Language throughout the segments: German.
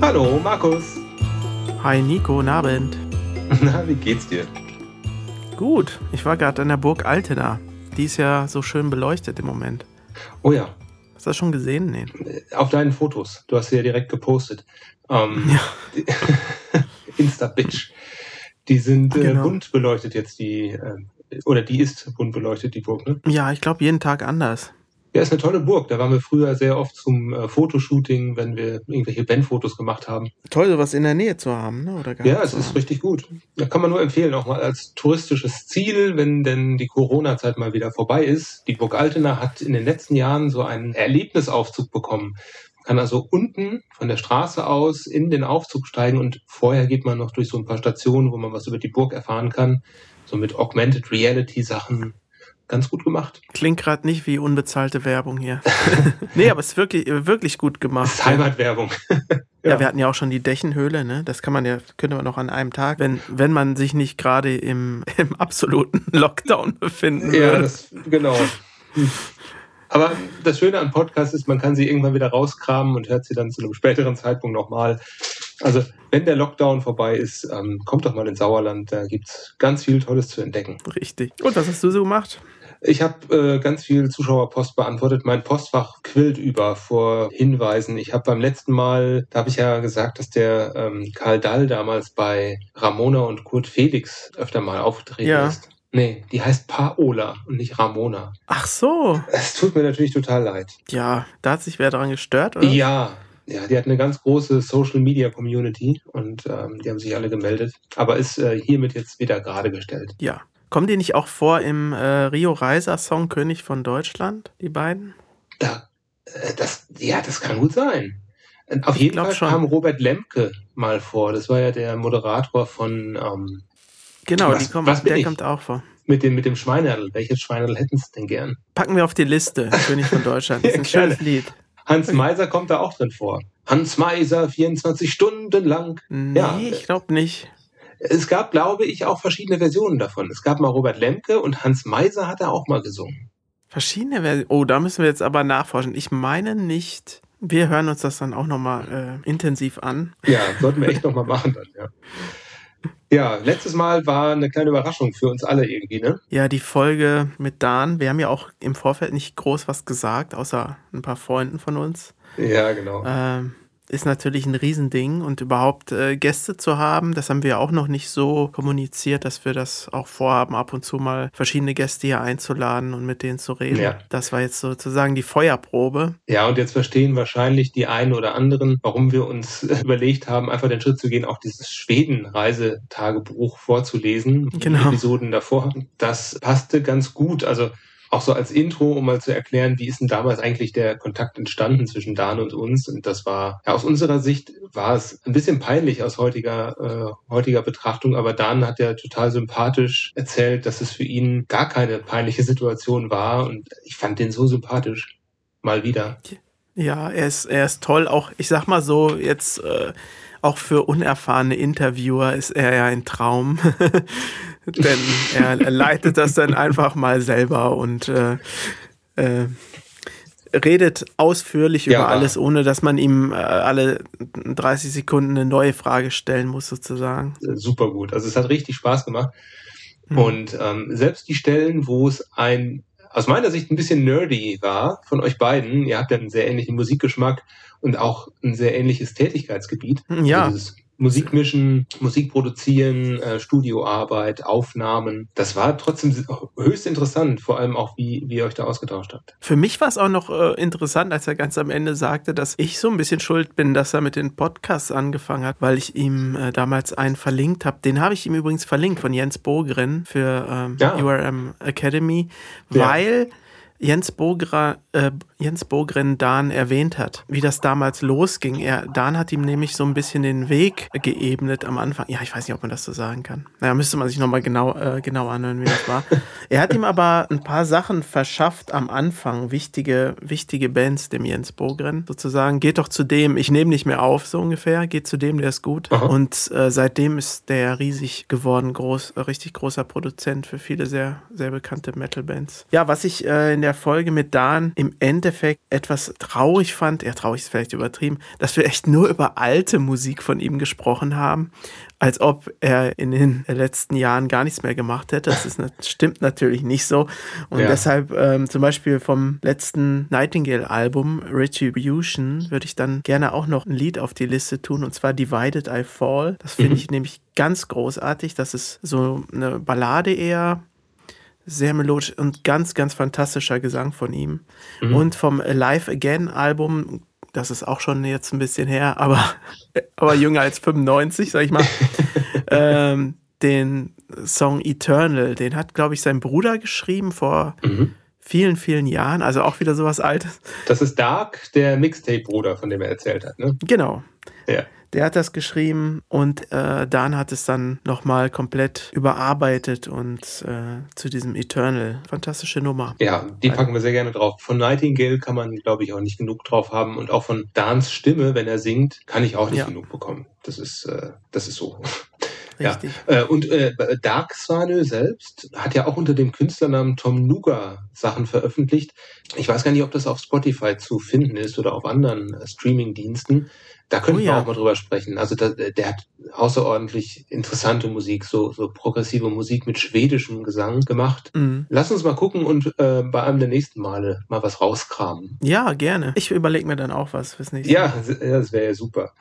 Hallo, Markus. Hi Nico, guten Abend. Na, wie geht's dir? Gut, ich war gerade an der Burg Altena. Die ist ja so schön beleuchtet im Moment. Oh ja. Hast du das schon gesehen? Nee. Auf deinen Fotos. Du hast sie ja direkt gepostet. Ähm, Ja. Insta-Bitch. Die sind äh, Genau. bunt beleuchtet jetzt, die, äh, oder die ist bunt beleuchtet, die Burg, ne? Ja, ich glaube jeden Tag anders. Ja, ist eine tolle Burg. Da waren wir früher sehr oft zum äh, Fotoshooting, wenn wir irgendwelche Bandfotos gemacht haben. Toll, sowas in der Nähe zu haben, ne? Oder gar Ja, es ist richtig gut. Da kann man nur empfehlen, auch mal als touristisches Ziel, wenn denn die Corona-Zeit mal wieder vorbei ist. Die Burg Altena hat in den letzten Jahren so einen Erlebnisaufzug bekommen. Man kann also unten von der Straße aus in den Aufzug steigen und vorher geht man noch durch so ein paar Stationen, wo man was über die Burg erfahren kann. So mit Augmented Reality Sachen. Ganz gut gemacht. Klingt gerade nicht wie unbezahlte Werbung hier. nee, aber es ist wirklich, wirklich gut Das gemacht. ist Heimatwerbung. Ja, Ja. wir hatten ja auch schon die Dächenhöhle, ne? Das kann man ja, könnte man noch an einem Tag, wenn, wenn man sich nicht gerade im, im absoluten Lockdown befinden Ja, würde. das, genau. Aber das Schöne an Podcasts ist, man kann sie irgendwann wieder rauskramen und hört sie dann zu einem späteren Zeitpunkt nochmal. Also, wenn der Lockdown vorbei ist, ähm, kommt doch mal ins Sauerland. Da gibt's ganz viel Tolles zu entdecken. Richtig. Und was hast du so gemacht? Ich habe äh, ganz viel Zuschauerpost beantwortet. Mein Postfach quillt über vor Hinweisen. Ich habe beim letzten Mal, da habe ich ja gesagt, dass der ähm, Karl Dall damals bei Ramona und Kurt Felix öfter mal aufgetreten Ja. ist. Nee, die heißt Paola und nicht Ramona. Ach so. Es tut mir natürlich total leid. Ja, da hat sich wer daran gestört, oder? Ja, ja, die hat eine ganz große Social Media Community und ähm, die haben sich alle gemeldet, aber ist äh, hiermit jetzt wieder gerade gestellt. Ja. Kommen die nicht auch vor im äh, Rio Reiser Song König von Deutschland, die beiden? Da, äh, das, ja, das kann gut sein. Äh, Auf jeden Fall schon. kam Robert Lemke mal vor. Das war ja der Moderator von ähm, Genau, Was- die kommen, was der ich? kommt auch vor. mit dem mit dem Schweinerl. Welches Schweinerl hätten Sie denn gern? Packen wir auf die Liste, König von Deutschland. Das ist ein Ja, schönes Lied. Hans Meiser kommt da auch drin vor. Hans Meiser, 24 Stunden lang. Nee, Ja. ich glaube nicht. Es gab, glaube ich, auch verschiedene Versionen davon. Es gab mal Robert Lemke und Hans Meiser hat da auch mal gesungen. Verschiedene Versionen. Oh, da müssen wir jetzt aber nachforschen. Ich meine nicht. Wir hören uns das dann auch nochmal äh, intensiv an. Ja, sollten wir echt noch mal machen dann, ja. Ja, letztes Mal war eine kleine Überraschung für uns alle irgendwie, ne? Ja, die Folge mit Dan. Wir haben ja auch im Vorfeld nicht groß was gesagt, außer ein paar Freunden von uns. Ja, genau. Ähm, ist natürlich ein Riesending und überhaupt äh, Gäste zu haben, das haben wir auch noch nicht so kommuniziert, dass wir das auch vorhaben, ab und zu mal verschiedene Gäste hier einzuladen und mit denen zu reden. Ja. Das war jetzt sozusagen die Feuerprobe. Ja, und jetzt verstehen wahrscheinlich die einen oder anderen, warum wir uns überlegt haben, einfach den Schritt zu gehen, auch dieses Schweden-Reisetagebuch vorzulesen, Genau. die Episoden davor. Das passte ganz gut. Also auch so als Intro, um mal zu erklären, wie ist denn damals eigentlich der Kontakt entstanden zwischen Dan und uns. Und das war, ja, aus unserer Sicht war es ein bisschen peinlich aus heutiger, äh, heutiger Betrachtung, aber Dan hat ja total sympathisch erzählt, dass es für ihn gar keine peinliche Situation war. Und ich fand den so sympathisch. Mal wieder. Ja, er ist, er ist toll. Auch, ich sag mal so, jetzt äh, auch für unerfahrene Interviewer ist er ja ein Traum. Denn er, leitet das dann einfach mal selber und äh, äh, redet ausführlich Ja. über alles, ohne dass man ihm äh, alle 30 Sekunden eine neue Frage stellen muss, sozusagen. äh, super gut. Also es hat richtig Spaß gemacht. Mhm. Und ähm, selbst die Stellen, wo es ein aus meiner Sicht ein bisschen nerdy war von euch beiden, ihr habt ja einen sehr ähnlichen Musikgeschmack und auch ein sehr ähnliches Tätigkeitsgebiet. Ja. Also dieses Musikmischen, Musik produzieren, äh, Studioarbeit, Aufnahmen. Das war trotzdem höchst interessant, vor allem auch, wie, wie ihr euch da ausgetauscht habt. Für mich war es auch noch äh, interessant, als er ganz am Ende sagte, dass ich so ein bisschen schuld bin, dass er mit den Podcasts angefangen hat, weil ich ihm äh, damals einen verlinkt habe. Den habe ich ihm übrigens verlinkt von Jens Bogren für ähm, Ja. URM Academy, Ja. weil Jens, Bogra, äh, Jens Bogren Dan erwähnt hat, wie das damals losging. Er, Dan hat ihm nämlich so ein bisschen den Weg geebnet am Anfang. Ja, ich weiß nicht, ob man das so sagen kann. Naja, müsste man sich nochmal genau, äh, genau anhören, wie das war. er hat ihm aber ein paar Sachen verschafft am Anfang, wichtige, wichtige Bands, dem Jens Bogren sozusagen. Geht doch zu dem, ich nehme nicht mehr auf, so ungefähr. Geht zu dem, der ist gut. Aha. Und äh, seitdem ist der riesig geworden, groß, richtig großer Produzent für viele sehr, sehr bekannte Metal-Bands. Ja, was ich äh, in der der Folge mit Dan im Endeffekt etwas traurig fand, ja, traurig ist vielleicht übertrieben, dass wir echt nur über alte Musik von ihm gesprochen haben, als ob er in den letzten Jahren gar nichts mehr gemacht hätte. Das ist, stimmt natürlich nicht so. Und ja. deshalb ähm, zum Beispiel vom letzten Nightingale-Album, Retribution, würde ich dann gerne auch noch ein Lied auf die Liste tun, und zwar Divided I Fall. Das finde mhm. ich nämlich ganz großartig. Das ist so eine Ballade eher, sehr melodisch und ganz, ganz fantastischer Gesang von ihm. Mhm. Und vom Live Again Album, das ist auch schon jetzt ein bisschen her, aber, aber jünger als 95, sag ich mal, ähm, den Song Eternal, den hat, glaube ich, sein Bruder geschrieben vor mhm. vielen, vielen Jahren. Also auch wieder sowas Altes. Das ist Dark, der Mixtape-Bruder, von dem er erzählt hat, ne? Genau. Ja. Der hat das geschrieben und äh, Dan hat es dann nochmal komplett überarbeitet und äh, zu diesem Eternal. Fantastische Nummer. Ja, die packen wir sehr gerne drauf. Von Nightingale kann man, glaube ich, auch nicht genug drauf haben. Und auch von Dans Stimme, wenn er singt, kann ich auch nicht ja. genug bekommen. Das ist, äh, das ist so. Richtig. Ja. Äh, und äh, Dark Swanö selbst hat ja auch unter dem Künstlernamen Tom Nuga Sachen veröffentlicht. Ich weiß gar nicht, ob das auf Spotify zu finden ist oder auf anderen äh, Streaming-Diensten. Da könnten oh, wir ja. auch mal drüber sprechen. Also da, der hat außerordentlich interessante Musik, so, so progressive Musik mit schwedischem Gesang gemacht. Mhm. Lass uns mal gucken und äh, bei einem der nächsten Male mal was rauskramen. Ja, gerne. Ich überlege mir dann auch was fürs nächste Mal. Ja, das wäre ja super.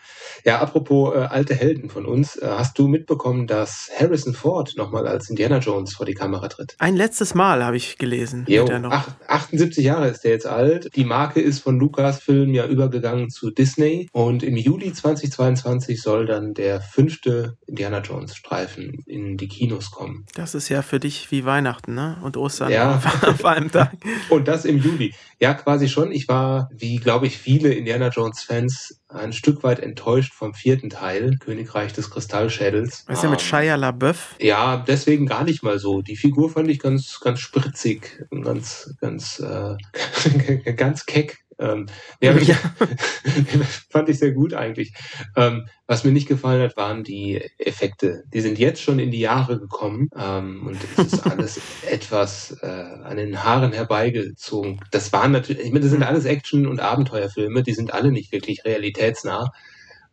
Ja, apropos äh, alte Helden von uns, äh, hast du mitbekommen, dass Harrison Ford nochmal als Indiana Jones vor die Kamera tritt? Ein letztes Mal habe ich gelesen. Jo, ach, 78 Jahre ist der jetzt alt. Die Marke ist von Lucasfilm ja übergegangen zu Disney und im Juli 2022 soll dann der fünfte Indiana Jones Streifen in die Kinos kommen. Das ist ja für dich wie Weihnachten, ne? Und Ostern ja. auf einem Tag. Und das im Juli. Ja, quasi schon. Ich war, wie glaube ich viele Indiana Jones Fans, ein Stück weit enttäuscht vom vierten Teil, Königreich des Kristallschädels. Was ist ja mit ähm, Shia LaBeouf? Ja, deswegen gar nicht mal so. Die Figur fand ich ganz, ganz spritzig, ganz, ganz, äh, ganz keck ähm, ja, ja. fand ich sehr gut eigentlich. Ähm, was mir nicht gefallen hat, waren die Effekte. Die sind jetzt schon in die Jahre gekommen ähm, und es ist alles etwas äh, an den Haaren herbeigezogen. Das waren natürlich, ich meine, das sind alles Action- und Abenteuerfilme, die sind alle nicht wirklich realitätsnah.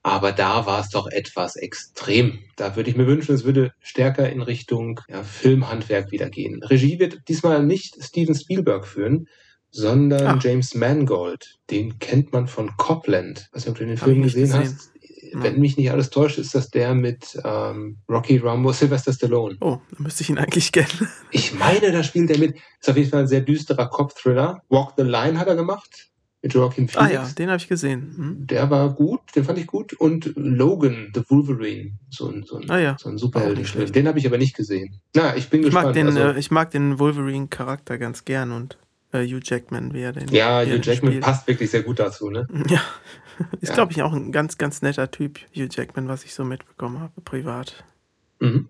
Aber da war es doch etwas extrem. Da würde ich mir wünschen, es würde stärker in Richtung ja, Filmhandwerk wieder gehen. Regie wird diesmal nicht Steven Spielberg führen, sondern Ach. James Mangold. Den kennt man von Copland. Weiß nicht, ob du den Film gesehen, gesehen, hast. Wenn mich nicht alles täuscht, ist das der mit ähm, Rocky Rambo, Sylvester Stallone. Oh, da müsste ich ihn eigentlich kennen. Ich meine, da spielt er mit. Ist auf jeden Fall ein sehr düsterer Cop-Thriller. Walk the Line hat er gemacht mit Joaquin Phoenix. Ah ja, den habe ich gesehen. Hm. Der war gut, den fand ich gut. Und Logan, The Wolverine, so ein, so ein, ah, ja. so ein Superheldenfilm. Den habe ich aber nicht gesehen. Na, ich bin ich gespannt. Mag den, also, äh, ich mag den Wolverine-Charakter ganz gern und äh, Hugh Jackman, wie er den. Ja, Hugh Jackman spielt. passt wirklich sehr gut dazu, ne? Ja. Ist, ja. glaube ich, auch ein ganz, ganz netter Typ, Hugh Jackman, was ich so mitbekommen habe, privat. Mhm.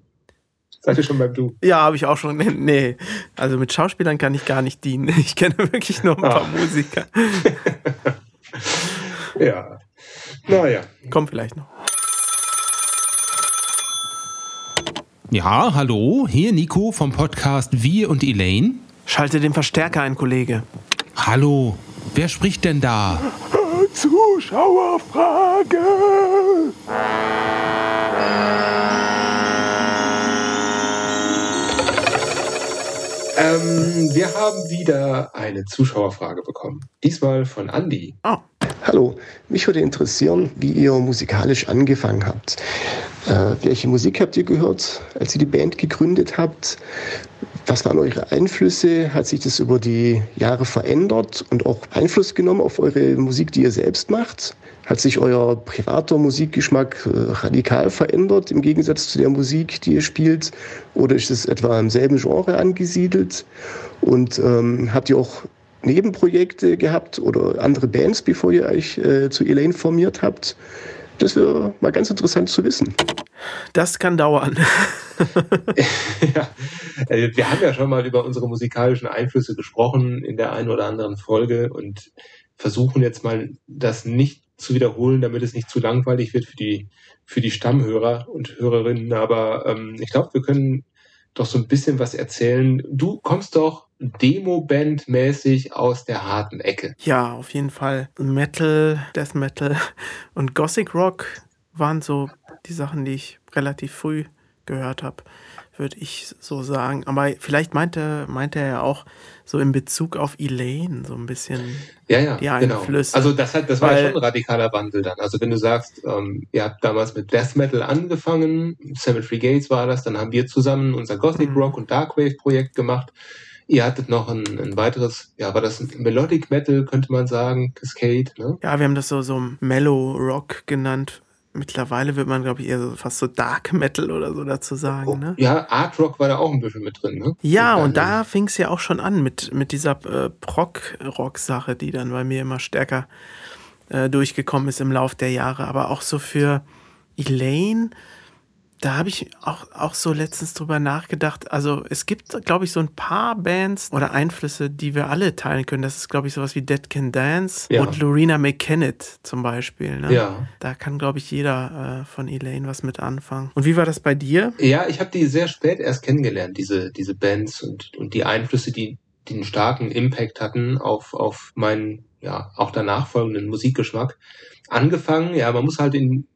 Seid ihr schon beim Du? Ja, habe ich auch schon. Nee, also mit Schauspielern kann ich gar nicht dienen. Ich kenne wirklich nur ein paar ah. Musiker. ja. Naja. Kommt vielleicht noch. Ja, hallo, hier Nico vom Podcast Wir und Elaine. Schalte den Verstärker ein, Kollege. Hallo, wer spricht denn da? Zuschauerfrage. Ähm, wir haben wieder eine Zuschauerfrage bekommen. Diesmal von Andy. Oh. Hallo, mich würde interessieren, wie ihr musikalisch angefangen habt. Äh, welche Musik habt ihr gehört, als ihr die Band gegründet habt? Was waren eure Einflüsse? Hat sich das über die Jahre verändert und auch Einfluss genommen auf eure Musik, die ihr selbst macht? Hat sich euer privater Musikgeschmack äh, radikal verändert im Gegensatz zu der Musik, die ihr spielt? Oder ist es etwa im selben Genre angesiedelt? Und ähm, habt ihr auch Nebenprojekte gehabt oder andere Bands, bevor ihr euch äh, zu Elaine formiert habt? Das wäre mal ganz interessant zu wissen. Das kann dauern. ja, äh, wir haben ja schon mal über unsere musikalischen Einflüsse gesprochen in der einen oder anderen Folge und versuchen jetzt mal das nicht zu wiederholen, damit es nicht zu langweilig wird für die, für die Stammhörer und Hörerinnen. Aber ähm, ich glaube, wir können doch so ein bisschen was erzählen. Du kommst doch Demo-Band-mäßig aus der harten Ecke. Ja, auf jeden Fall. Metal, Death Metal und Gothic Rock waren so die Sachen, die ich relativ früh gehört habe, würde ich so sagen. Aber vielleicht meinte, meinte er ja auch so in Bezug auf Elaine so ein bisschen ja, ja, die Einflüsse. Genau. Also das, hat, das war ja schon ein radikaler Wandel dann. Also wenn du sagst, ähm, ihr habt damals mit Death Metal angefangen, Cemetery Gates war das, dann haben wir zusammen unser Gothic mhm. Rock und Darkwave Projekt gemacht. Ihr hattet noch ein, ein weiteres, ja, war das ein Melodic Metal, könnte man sagen, Cascade, ne? Ja, wir haben das so, so Mellow Rock genannt, Mittlerweile wird man, glaube ich, eher so fast so Dark Metal oder so dazu sagen. Oh, ne? Ja, Art Rock war da auch ein bisschen mit drin. Ne? Ja, und da fing es ja auch schon an mit, mit dieser äh, Prog-Rock-Sache, die dann bei mir immer stärker äh, durchgekommen ist im Laufe der Jahre. Aber auch so für Elaine da habe ich auch, auch so letztens drüber nachgedacht. Also es gibt, glaube ich, so ein paar Bands oder Einflüsse, die wir alle teilen können. Das ist, glaube ich, sowas wie Dead Can Dance ja. und Lorena McKennitt zum Beispiel. Ne? Ja. Da kann, glaube ich, jeder äh, von Elaine was mit anfangen. Und wie war das bei dir? Ja, ich habe die sehr spät erst kennengelernt, diese, diese Bands und, und die Einflüsse, die, die einen starken Impact hatten auf, auf meinen, ja, auch danach folgenden Musikgeschmack. Angefangen, ja, man muss halt in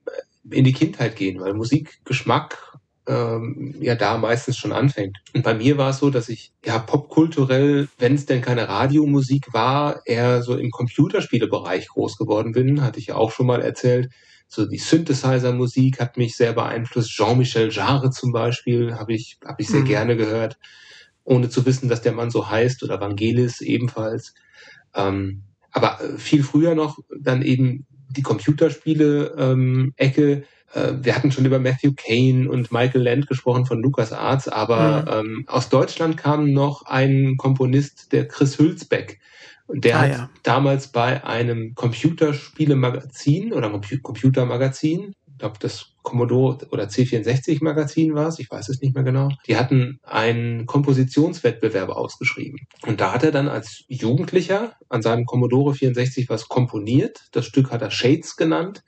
in die Kindheit gehen, weil Musikgeschmack ähm, ja da meistens schon anfängt. Und bei mir war es so, dass ich ja popkulturell, wenn es denn keine Radiomusik war, eher so im Computerspielebereich groß geworden bin, hatte ich ja auch schon mal erzählt. So die Synthesizer-Musik hat mich sehr beeinflusst. Jean-Michel Jarre zum Beispiel habe ich, hab ich sehr mhm. gerne gehört, ohne zu wissen, dass der Mann so heißt oder Vangelis ebenfalls. Ähm, aber äh, viel früher noch dann eben die Computerspiele-Ecke. Äh, wir hatten schon über Matthew Kane und Michael Land gesprochen von Lucas Arts, aber mhm. ähm, aus Deutschland kam noch ein Komponist, der Chris Hülsbeck. Und der ah, hat ja. damals bei einem Computerspielemagazin oder Computermagazin glaube, das Commodore oder C64 Magazin war es, ich weiß es nicht mehr genau. Die hatten einen Kompositionswettbewerb ausgeschrieben. Und da hat er dann als Jugendlicher an seinem Commodore 64 was komponiert. Das Stück hat er Shades genannt,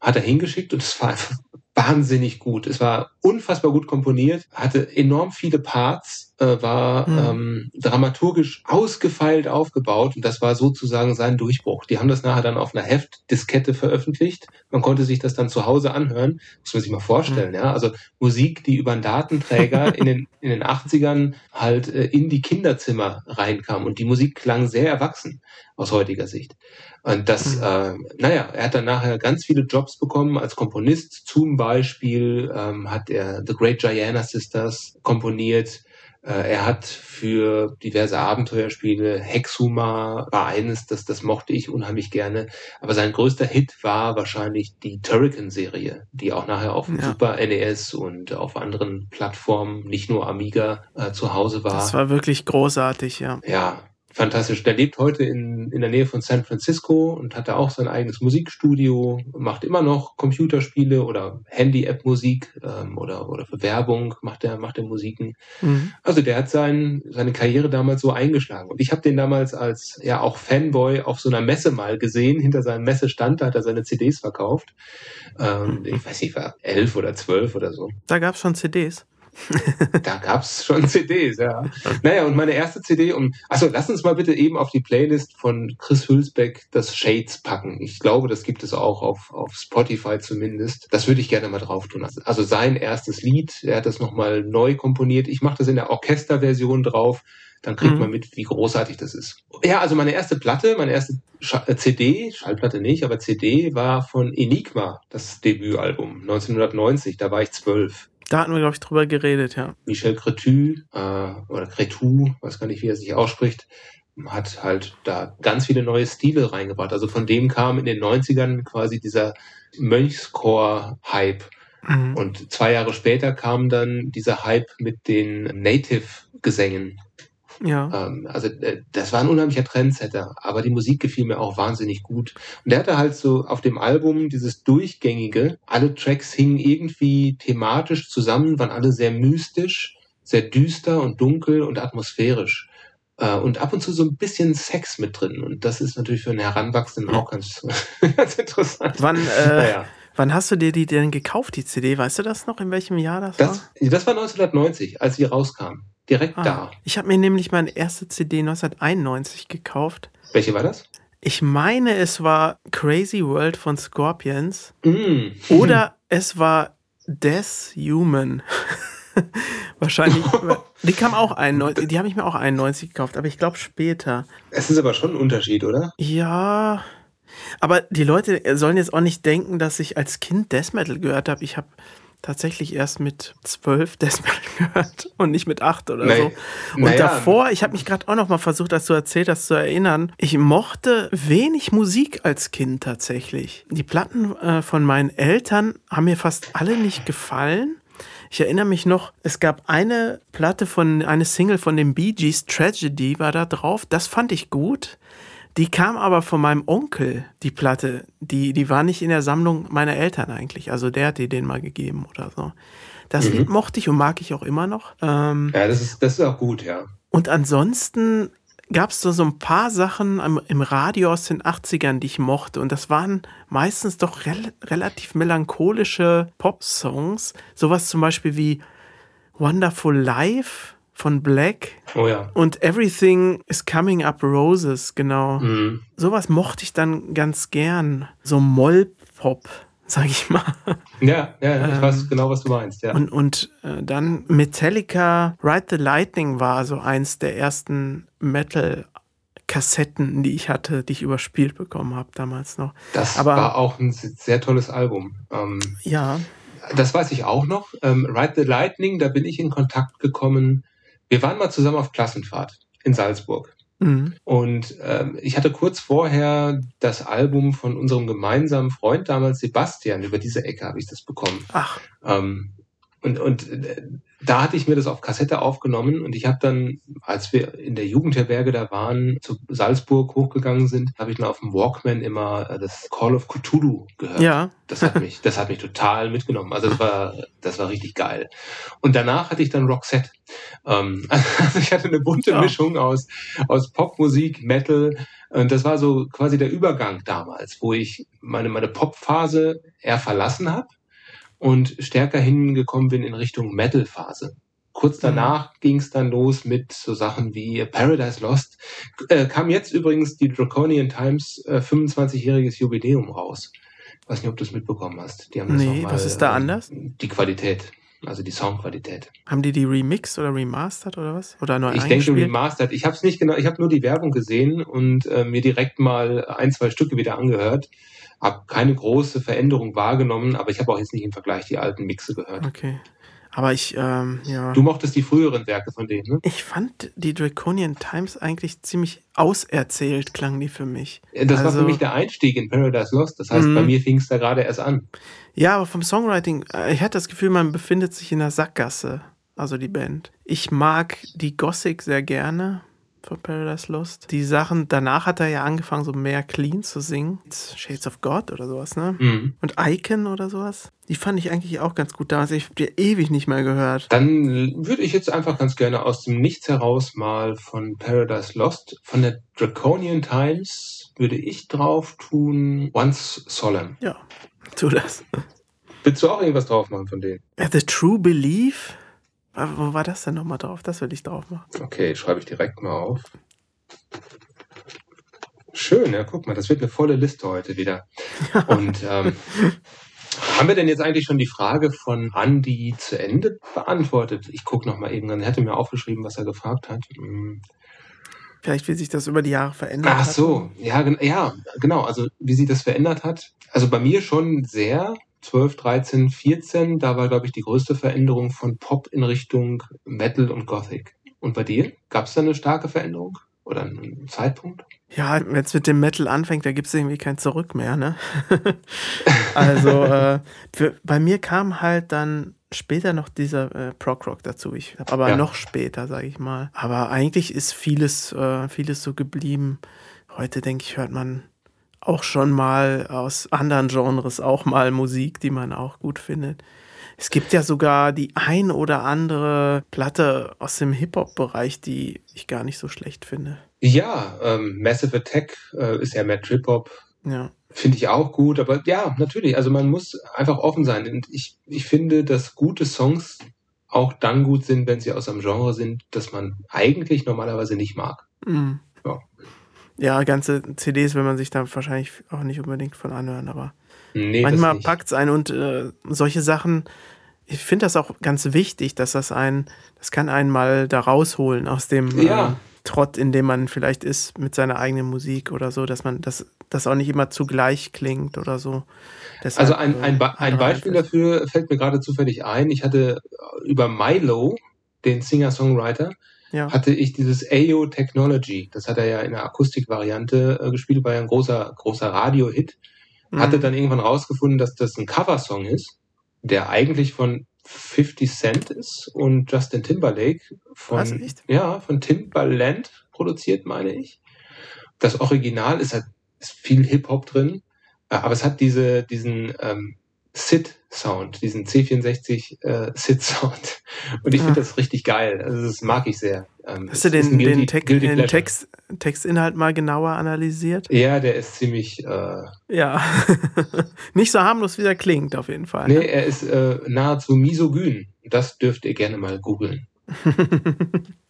hat er hingeschickt und es war einfach wahnsinnig gut. Es war unfassbar gut komponiert, hatte enorm viele Parts, äh, war mhm. ähm, dramaturgisch ausgefeilt aufgebaut und das war sozusagen sein Durchbruch. Die haben das nachher dann auf einer Heftdiskette veröffentlicht. Man konnte sich das dann zu Hause anhören. Muss man sich mal vorstellen, mhm. ja. Also Musik, die über einen Datenträger in den, in den 80ern halt äh, in die Kinderzimmer reinkam und die Musik klang sehr erwachsen aus heutiger Sicht. Und das, mhm. äh, naja, er hat dann nachher ganz viele Jobs bekommen als Komponist. Zum Beispiel ähm, hat er The Great Gianna Sisters komponiert. Äh, er hat für diverse Abenteuerspiele, Hexuma war eines, das, das mochte ich unheimlich gerne. Aber sein größter Hit war wahrscheinlich die Turrican-Serie, die auch nachher auf ja. Super NES und auf anderen Plattformen, nicht nur Amiga, äh, zu Hause war. Das war wirklich großartig, ja. Ja, fantastisch. Der lebt heute in, in der Nähe von San Francisco und hat da auch sein eigenes Musikstudio, macht immer noch Computerspiele oder Handy-App-Musik ähm, oder, oder für Werbung macht er macht er Musiken. Mhm. Also der hat sein, seine Karriere damals so eingeschlagen. Und ich habe den damals als ja auch Fanboy auf so einer Messe mal gesehen. Hinter seinem Messestand da hat er seine CDs verkauft. Ähm, mhm. Ich weiß nicht, war elf oder zwölf oder so. Da gab es schon CDs. da gab's schon CDs, ja. Naja, und meine erste CD, um, achso, lass uns mal bitte eben auf die Playlist von Chris Hülsbeck das Shades packen. Ich glaube, das gibt es auch auf, auf Spotify zumindest. Das würde ich gerne mal drauf tun. Also sein erstes Lied, er hat das nochmal neu komponiert. Ich mache das in der Orchesterversion drauf. Dann kriegt mhm. man mit, wie großartig das ist. Ja, also meine erste Platte, meine erste Sch äh, CD, Schallplatte nicht, aber CD war von Enigma, das Debütalbum 1990. Da war ich zwölf. Da hatten wir, glaube ich, drüber geredet, ja. Michel Cretu äh, oder Cretu, weiß gar nicht, wie er sich ausspricht, hat halt da ganz viele neue Stile reingebracht. Also von dem kam in den 90ern quasi dieser Mönchschor-Hype. Mhm. Und zwei Jahre später kam dann dieser Hype mit den Native-Gesängen. Ja. Ähm, also äh, das war ein unheimlicher Trendsetter, aber die Musik gefiel mir auch wahnsinnig gut. Und der hatte halt so auf dem Album dieses durchgängige, alle Tracks hingen irgendwie thematisch zusammen, waren alle sehr mystisch, sehr düster und dunkel und atmosphärisch. Äh, und ab und zu so ein bisschen Sex mit drin. Und das ist natürlich für einen Heranwachsenden auch ganz, ganz interessant. Wann, äh, naja. Wann hast du dir die denn gekauft, die CD? Weißt du das noch, in welchem Jahr das, Das, war? das war 1990, als sie rauskam. Direkt Ah, da. Ich habe mir nämlich meine erste CD 1991 gekauft. Welche war das? Ich meine, es war Crazy World von Scorpions Mm. oder es war Death Human. Wahrscheinlich. Die kam auch 91, die habe ich mir auch 91 gekauft, aber ich glaube später. Es ist aber schon ein Unterschied, oder? Ja, aber die Leute sollen jetzt auch nicht denken, dass ich als Kind Death Metal gehört habe. Ich habe tatsächlich erst mit zwölf Death Metal gehört und nicht mit acht oder Nee. so. Und Naja. davor, ich habe mich gerade auch noch mal versucht, als du erzählt hast, zu erinnern. Ich mochte wenig Musik als Kind tatsächlich. Die Platten äh, von meinen Eltern haben mir fast alle nicht gefallen. Ich erinnere mich noch, es gab eine Platte von, eine Single von den Bee Gees, Tragedy war da drauf. Das fand ich gut. Die kam aber von meinem Onkel, die Platte. Die, die war nicht in der Sammlung meiner Eltern eigentlich. Also der hat die den mal gegeben oder so. Das Mhm. Mochte ich und mag ich auch immer noch. Ähm, Ja, das ist, das ist auch gut, ja. und ansonsten gab es da so ein paar Sachen am, im Radio aus den 80ern, die ich mochte. Und das waren meistens doch rel relativ melancholische Pop-Songs. Sowas zum Beispiel wie Wonderful Life von Black Oh ja. und Everything is Coming Up Roses, genau. Mhm. Sowas mochte ich dann ganz gern. So Moll-Pop, sag ich mal. Ja, ja, ja, ich Ähm, weiß genau, was du meinst, ja. Und, und äh, dann Metallica Ride the Lightning war so eins der ersten Metal-Kassetten, die ich hatte, die ich überspielt bekommen habe damals noch. das aber- war auch ein sehr tolles Album. Ähm, Ja, das weiß ich auch noch. Ähm, Ride the Lightning, da bin ich in Kontakt gekommen. Wir waren mal zusammen auf Klassenfahrt in Salzburg. mhm. Und ähm, ich hatte kurz vorher das Album von unserem gemeinsamen Freund damals, Sebastian, über diese Ecke habe ich das bekommen. ach, Ähm, und und äh, da hatte ich mir das auf Kassette aufgenommen und ich habe dann, als wir in der Jugendherberge da waren, zu Salzburg hochgegangen sind, habe ich dann auf dem Walkman immer äh, das Call of Cthulhu gehört. ja, Das hat mich, das hat mich total mitgenommen. Also das war, das war richtig geil. Und danach hatte ich dann Roxette. Ähm, also ich hatte eine bunte Ja. Mischung aus, aus Popmusik, Metal. Und das war so quasi der Übergang damals, wo ich meine, meine Popphase eher verlassen habe und stärker hingekommen bin in Richtung Metal-Phase. Kurz danach ging es dann los mit so Sachen wie Paradise Lost. Äh, kam jetzt übrigens die Draconian Times äh, 25-jähriges Jubiläum raus. Weiß nicht, ob du es mitbekommen hast. Die haben das Nee, was ist da ähm, anders? Die Qualität, also die Soundqualität. haben die die remixed oder remastert oder was? Oder neu Ich denke remastered. Ich habe es nicht genau, ich habe nur die Werbung gesehen und äh, mir direkt mal ein, zwei Stücke wieder angehört. Habe keine große Veränderung wahrgenommen, aber ich habe auch jetzt nicht im Vergleich die alten Mixe gehört. Okay. Aber ich, ähm, ja. Du mochtest die früheren Werke von denen, ne? Ich fand die Draconian Times eigentlich ziemlich auserzählt, klang die für mich. Das war Also- für mich der Einstieg in Paradise Lost. Das heißt, Mhm. bei mir fing es da gerade erst an. Ja, aber vom Songwriting, äh, ich hatte das Gefühl, man befindet sich in einer Sackgasse, also die Band. Ich mag die Gothic sehr gerne von Paradise Lost. Die Sachen, danach hat er ja angefangen, so mehr clean zu singen. Shades of God oder sowas, ne? Mhm. Und Icon oder sowas. Die fand ich eigentlich auch ganz gut damals. Ich habe die ewig nicht mehr gehört. Dann würde ich jetzt einfach ganz gerne aus dem Nichts heraus mal von Paradise Lost, von der Draconian Times, würde ich drauf tun, Once Solemn. Ja, tu das. Willst du auch irgendwas drauf machen von denen? The True Belief? Wo war das denn nochmal drauf? Das will ich drauf machen. Okay, schreibe ich direkt mal auf. Schön, ja, guck mal, das wird eine volle Liste heute wieder. Und ähm, haben wir denn jetzt eigentlich schon die Frage von Andy zu Ende beantwortet? Ich gucke noch mal eben, dann hätte mir aufgeschrieben, was er gefragt hat. Vielleicht, wie sich das über die Jahre verändert Ach hat. so, ja, ja, genau. Also wie sich das verändert hat. Also bei mir schon sehr. 12, 13, 14, da war, glaube ich, die größte Veränderung von Pop in Richtung Metal und Gothic. Und bei dir? Gab es da eine starke Veränderung? Oder einen Zeitpunkt? Ja, wenn es mit dem Metal anfängt, da gibt es irgendwie kein Zurück mehr, ne? also, äh, für, bei mir kam halt dann später noch dieser äh, Prog-Rock dazu. Ich, aber Ja. noch später, sage ich mal. Aber eigentlich ist vieles, äh, vieles so geblieben. Heute, denke ich, hört man auch schon mal aus anderen Genres auch mal Musik, die man auch gut findet. Es gibt ja sogar die ein oder andere Platte aus dem Hip-Hop-Bereich, die ich gar nicht so schlecht finde. Ja, ähm, Massive Attack äh, ist ja mehr Trip-Hop. Ja. Finde ich auch gut, aber ja, natürlich. Also man muss einfach offen sein. Und ich, ich finde, dass gute Songs auch dann gut sind, wenn sie aus einem Genre sind, das man eigentlich normalerweise nicht mag. Mhm. Ja. ja, ganze CDs will man sich da wahrscheinlich auch nicht unbedingt von anhören, aber nee, manchmal packt es einen und äh, solche Sachen, ich finde das auch ganz wichtig, dass das einen, das kann einen mal da rausholen aus dem ja. äh, Trott, in dem man vielleicht ist mit seiner eigenen Musik oder so, dass man das, das auch nicht immer zugleich klingt oder so. Deshalb, also ein, ein, Be ein Beispiel dafür fällt mir gerade zufällig ein. Ich hatte über Milo, den Singer-Songwriter, ja. hatte ich dieses AO Technology. Das hat er ja in der Akustikvariante äh, gespielt, war ja ein großer, großer Radio-Hit. Mhm. Hatte dann irgendwann rausgefunden, dass das ein Coversong ist, der eigentlich von 50 Cent ist und Justin Timberlake von, Was, ja, von Timbaland produziert, meine ich. Das Original ist halt ist viel Hip-Hop drin, äh, aber es hat diese, diesen ähm, SID-Sound, diesen C64 äh, SID-Sound. Und ich ah. finde das richtig geil. Also das mag ich sehr. Ähm, Hast du den, den, Te den Text, Textinhalt mal genauer analysiert? Ja, der ist ziemlich. Äh, ja, nicht so harmlos, wie er klingt, auf jeden Fall. Nee, ne? er ist äh, nahezu misogyn. Das dürft ihr gerne mal googeln.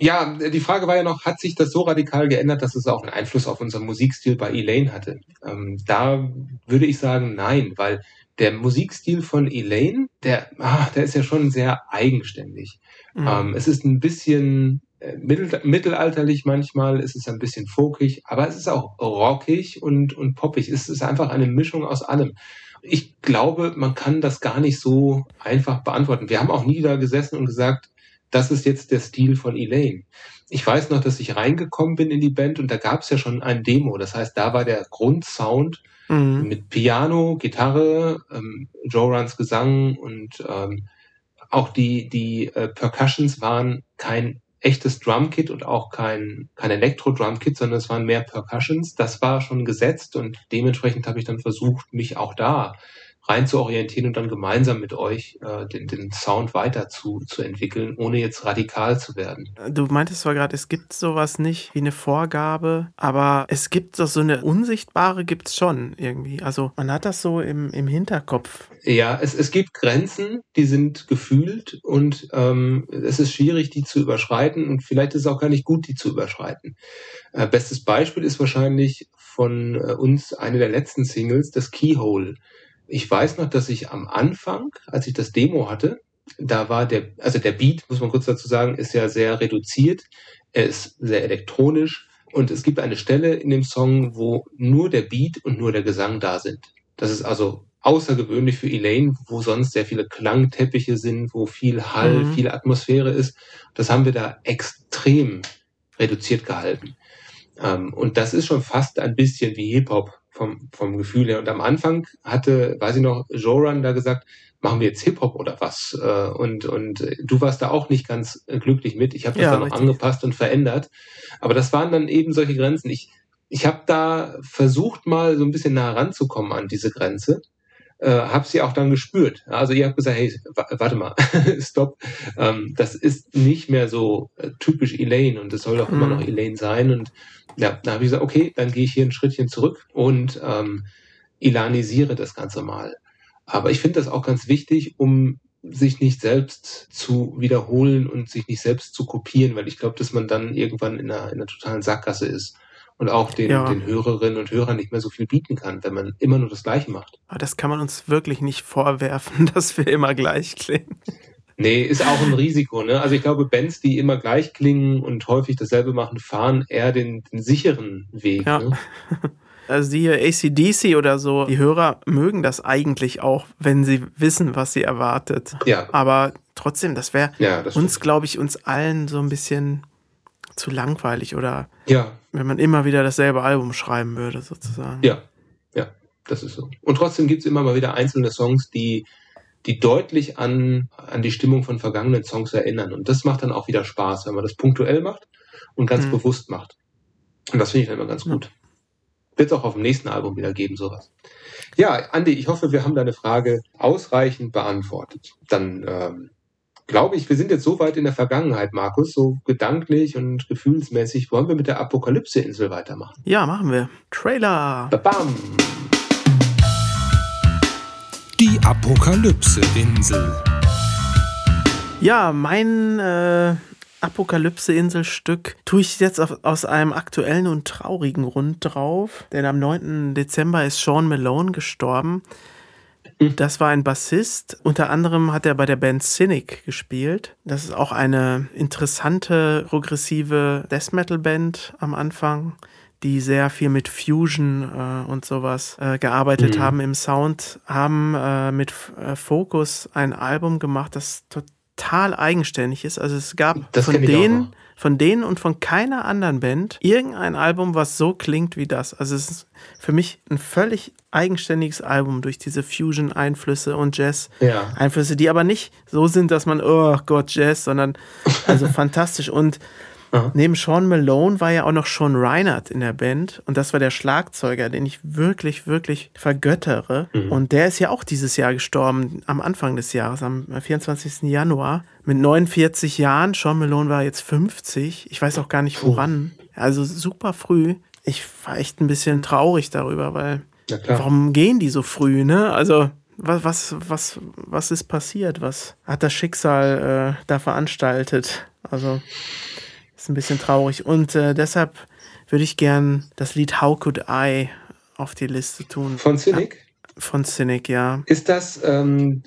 Ja, die Frage war ja noch, hat sich das so radikal geändert, dass es auch einen Einfluss auf unseren Musikstil bei Elaine hatte? Ähm, da würde ich sagen, nein, weil der Musikstil von Elaine, der, ah, der ist ja schon sehr eigenständig. Mhm. Ähm, es ist ein bisschen äh, mittel, mittelalterlich manchmal, es ist ein bisschen folkig, aber es ist auch rockig und, und poppig. Es ist einfach eine Mischung aus allem. Ich glaube, man kann das gar nicht so einfach beantworten. Wir haben auch nie da gesessen und gesagt, das ist jetzt der Stil von Elaine. Ich weiß noch, dass ich reingekommen bin in die Band und da gab es ja schon ein Demo. Das heißt, da war der Grundsound mhm. mit Piano, Gitarre, ähm, Joe Runs Gesang und ähm, auch die, die äh, Percussions waren kein echtes Drumkit und auch kein, kein Elektro-Drumkit, sondern es waren mehr Percussions. Das war schon gesetzt und dementsprechend habe ich dann versucht, mich auch da rein zu orientieren und dann gemeinsam mit euch äh, den, den Sound weiter zu, zu entwickeln, ohne jetzt radikal zu werden. Du meintest zwar gerade, es gibt sowas nicht wie eine Vorgabe, aber es gibt doch so eine unsichtbare gibt es schon irgendwie. Also man hat das so im, im Hinterkopf. Ja, es, es gibt Grenzen, die sind gefühlt und ähm, es ist schwierig, die zu überschreiten und vielleicht ist es auch gar nicht gut, die zu überschreiten. Äh, bestes Beispiel ist wahrscheinlich von äh, uns eine der letzten Singles, das Keyhole ich weiß noch, dass ich am Anfang, als ich das Demo hatte, da war der, also der Beat, muss man kurz dazu sagen, ist ja sehr reduziert. Er ist sehr elektronisch und es gibt eine Stelle in dem Song, wo nur der Beat und nur der Gesang da sind. Das ist also außergewöhnlich für Elaine, wo sonst sehr viele Klangteppiche sind, wo viel Hall, mhm. viel Atmosphäre ist. Das haben wir da extrem reduziert gehalten. Ähm, und das ist schon fast ein bisschen wie Hip-Hop vom, vom Gefühl her. Und am Anfang hatte, weiß ich noch, Joran da gesagt, machen wir jetzt Hip-Hop oder was? Äh, und, und du warst da auch nicht ganz glücklich mit. Ich habe das ja, dann noch richtig. angepasst und verändert. Aber das waren dann eben solche Grenzen. Ich, ich habe da versucht, mal so ein bisschen nah ranzukommen an diese Grenze. Äh, habe sie auch dann gespürt. Also ihr habt gesagt, hey, warte mal, stopp. Ähm, das ist nicht mehr so äh, typisch Elaine und es soll doch mhm. immer noch Elaine sein. Und ja, da habe ich gesagt, okay, dann gehe ich hier ein Schrittchen zurück und ähm, ilanisiere das Ganze mal. Aber ich finde das auch ganz wichtig, um sich nicht selbst zu wiederholen und sich nicht selbst zu kopieren, weil ich glaube, dass man dann irgendwann in einer, in einer totalen Sackgasse ist und auch den, ja. den Hörerinnen und Hörern nicht mehr so viel bieten kann, wenn man immer nur das Gleiche macht. Aber das kann man uns wirklich nicht vorwerfen, dass wir immer gleich klingen. Nee, ist auch ein Risiko. Ne? Also ich glaube, Bands, die immer gleich klingen und häufig dasselbe machen, fahren eher den, den sicheren Weg. Ja. Ne? Also siehe ACDC oder so, die Hörer mögen das eigentlich auch, wenn sie wissen, was sie erwartet. Ja. Aber trotzdem, das wäre ja, uns, glaube ich, uns allen so ein bisschen zu langweilig oder ja. Wenn man immer wieder dasselbe Album schreiben würde, sozusagen. Ja, ja, das ist so. Und trotzdem gibt es immer mal wieder einzelne Songs, die die deutlich an, an die Stimmung von vergangenen Songs erinnern. Und das macht dann auch wieder Spaß, wenn man das punktuell macht und ganz mhm. bewusst macht. Und das finde ich dann immer ganz gut. Ja. Wird es auch auf dem nächsten Album wieder geben, sowas. Ja, Andi, ich hoffe, wir haben deine Frage ausreichend beantwortet. Dann ähm, glaube ich, wir sind jetzt so weit in der Vergangenheit, Markus, so gedanklich und gefühlsmäßig. Wollen wir mit der Apokalypse-Insel weitermachen? Ja, machen wir. Trailer. Ba Bam. Die Apokalypse-Insel. Ja, mein äh, Apokalypse-Inselstück tue ich jetzt auf, aus einem aktuellen und traurigen Grund drauf. Denn am 9. Dezember ist Sean Malone gestorben. Das war ein Bassist. Unter anderem hat er bei der Band Cynic gespielt. Das ist auch eine interessante, progressive Death Metal Band am Anfang, die sehr viel mit Fusion äh, und sowas äh, gearbeitet Mhm. haben im Sound, haben äh, mit äh, Focus ein Album gemacht, das total eigenständig ist. Also es gab Das von denen von denen und von keiner anderen Band irgendein Album, was so klingt wie das. Also es ist für mich ein völlig eigenständiges Album durch diese Fusion-Einflüsse und Jazz-Einflüsse, Ja. die aber nicht so sind, dass man, oh Gott, Jazz, sondern also fantastisch. Und Aha. neben Sean Malone war ja auch noch Sean Reinhardt in der Band und das war der Schlagzeuger, den ich wirklich, wirklich vergöttere. Mhm. Und der ist ja auch dieses Jahr gestorben, am Anfang des Jahres, am 24. Januar, mit 49 Jahren. Sean Malone war jetzt 50. Ich weiß auch gar nicht woran. Also super früh. Ich war echt ein bisschen traurig darüber, weil warum gehen die so früh, ne? Also was, was, was, was ist passiert? Was hat das Schicksal äh, da veranstaltet? Also ist ein bisschen traurig. Und äh, deshalb würde ich gern das Lied How Could I auf die Liste tun. Von Cynic? Von Cynic, ja. Ist das ähm,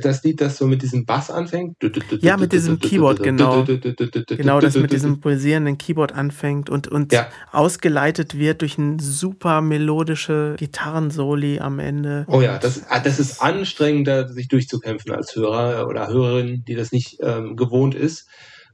das Lied, das so mit diesem Bass anfängt? Ja, mit diesem Keyboard, genau. Genau, das mit diesem pulsierenden Keyboard anfängt und, und Ja. ausgeleitet wird durch ein super melodische Gitarrensoli am Ende. Oh ja, das, ah, das ist anstrengender, sich durchzukämpfen als Hörer oder Hörerin, die das nicht ähm, gewohnt ist.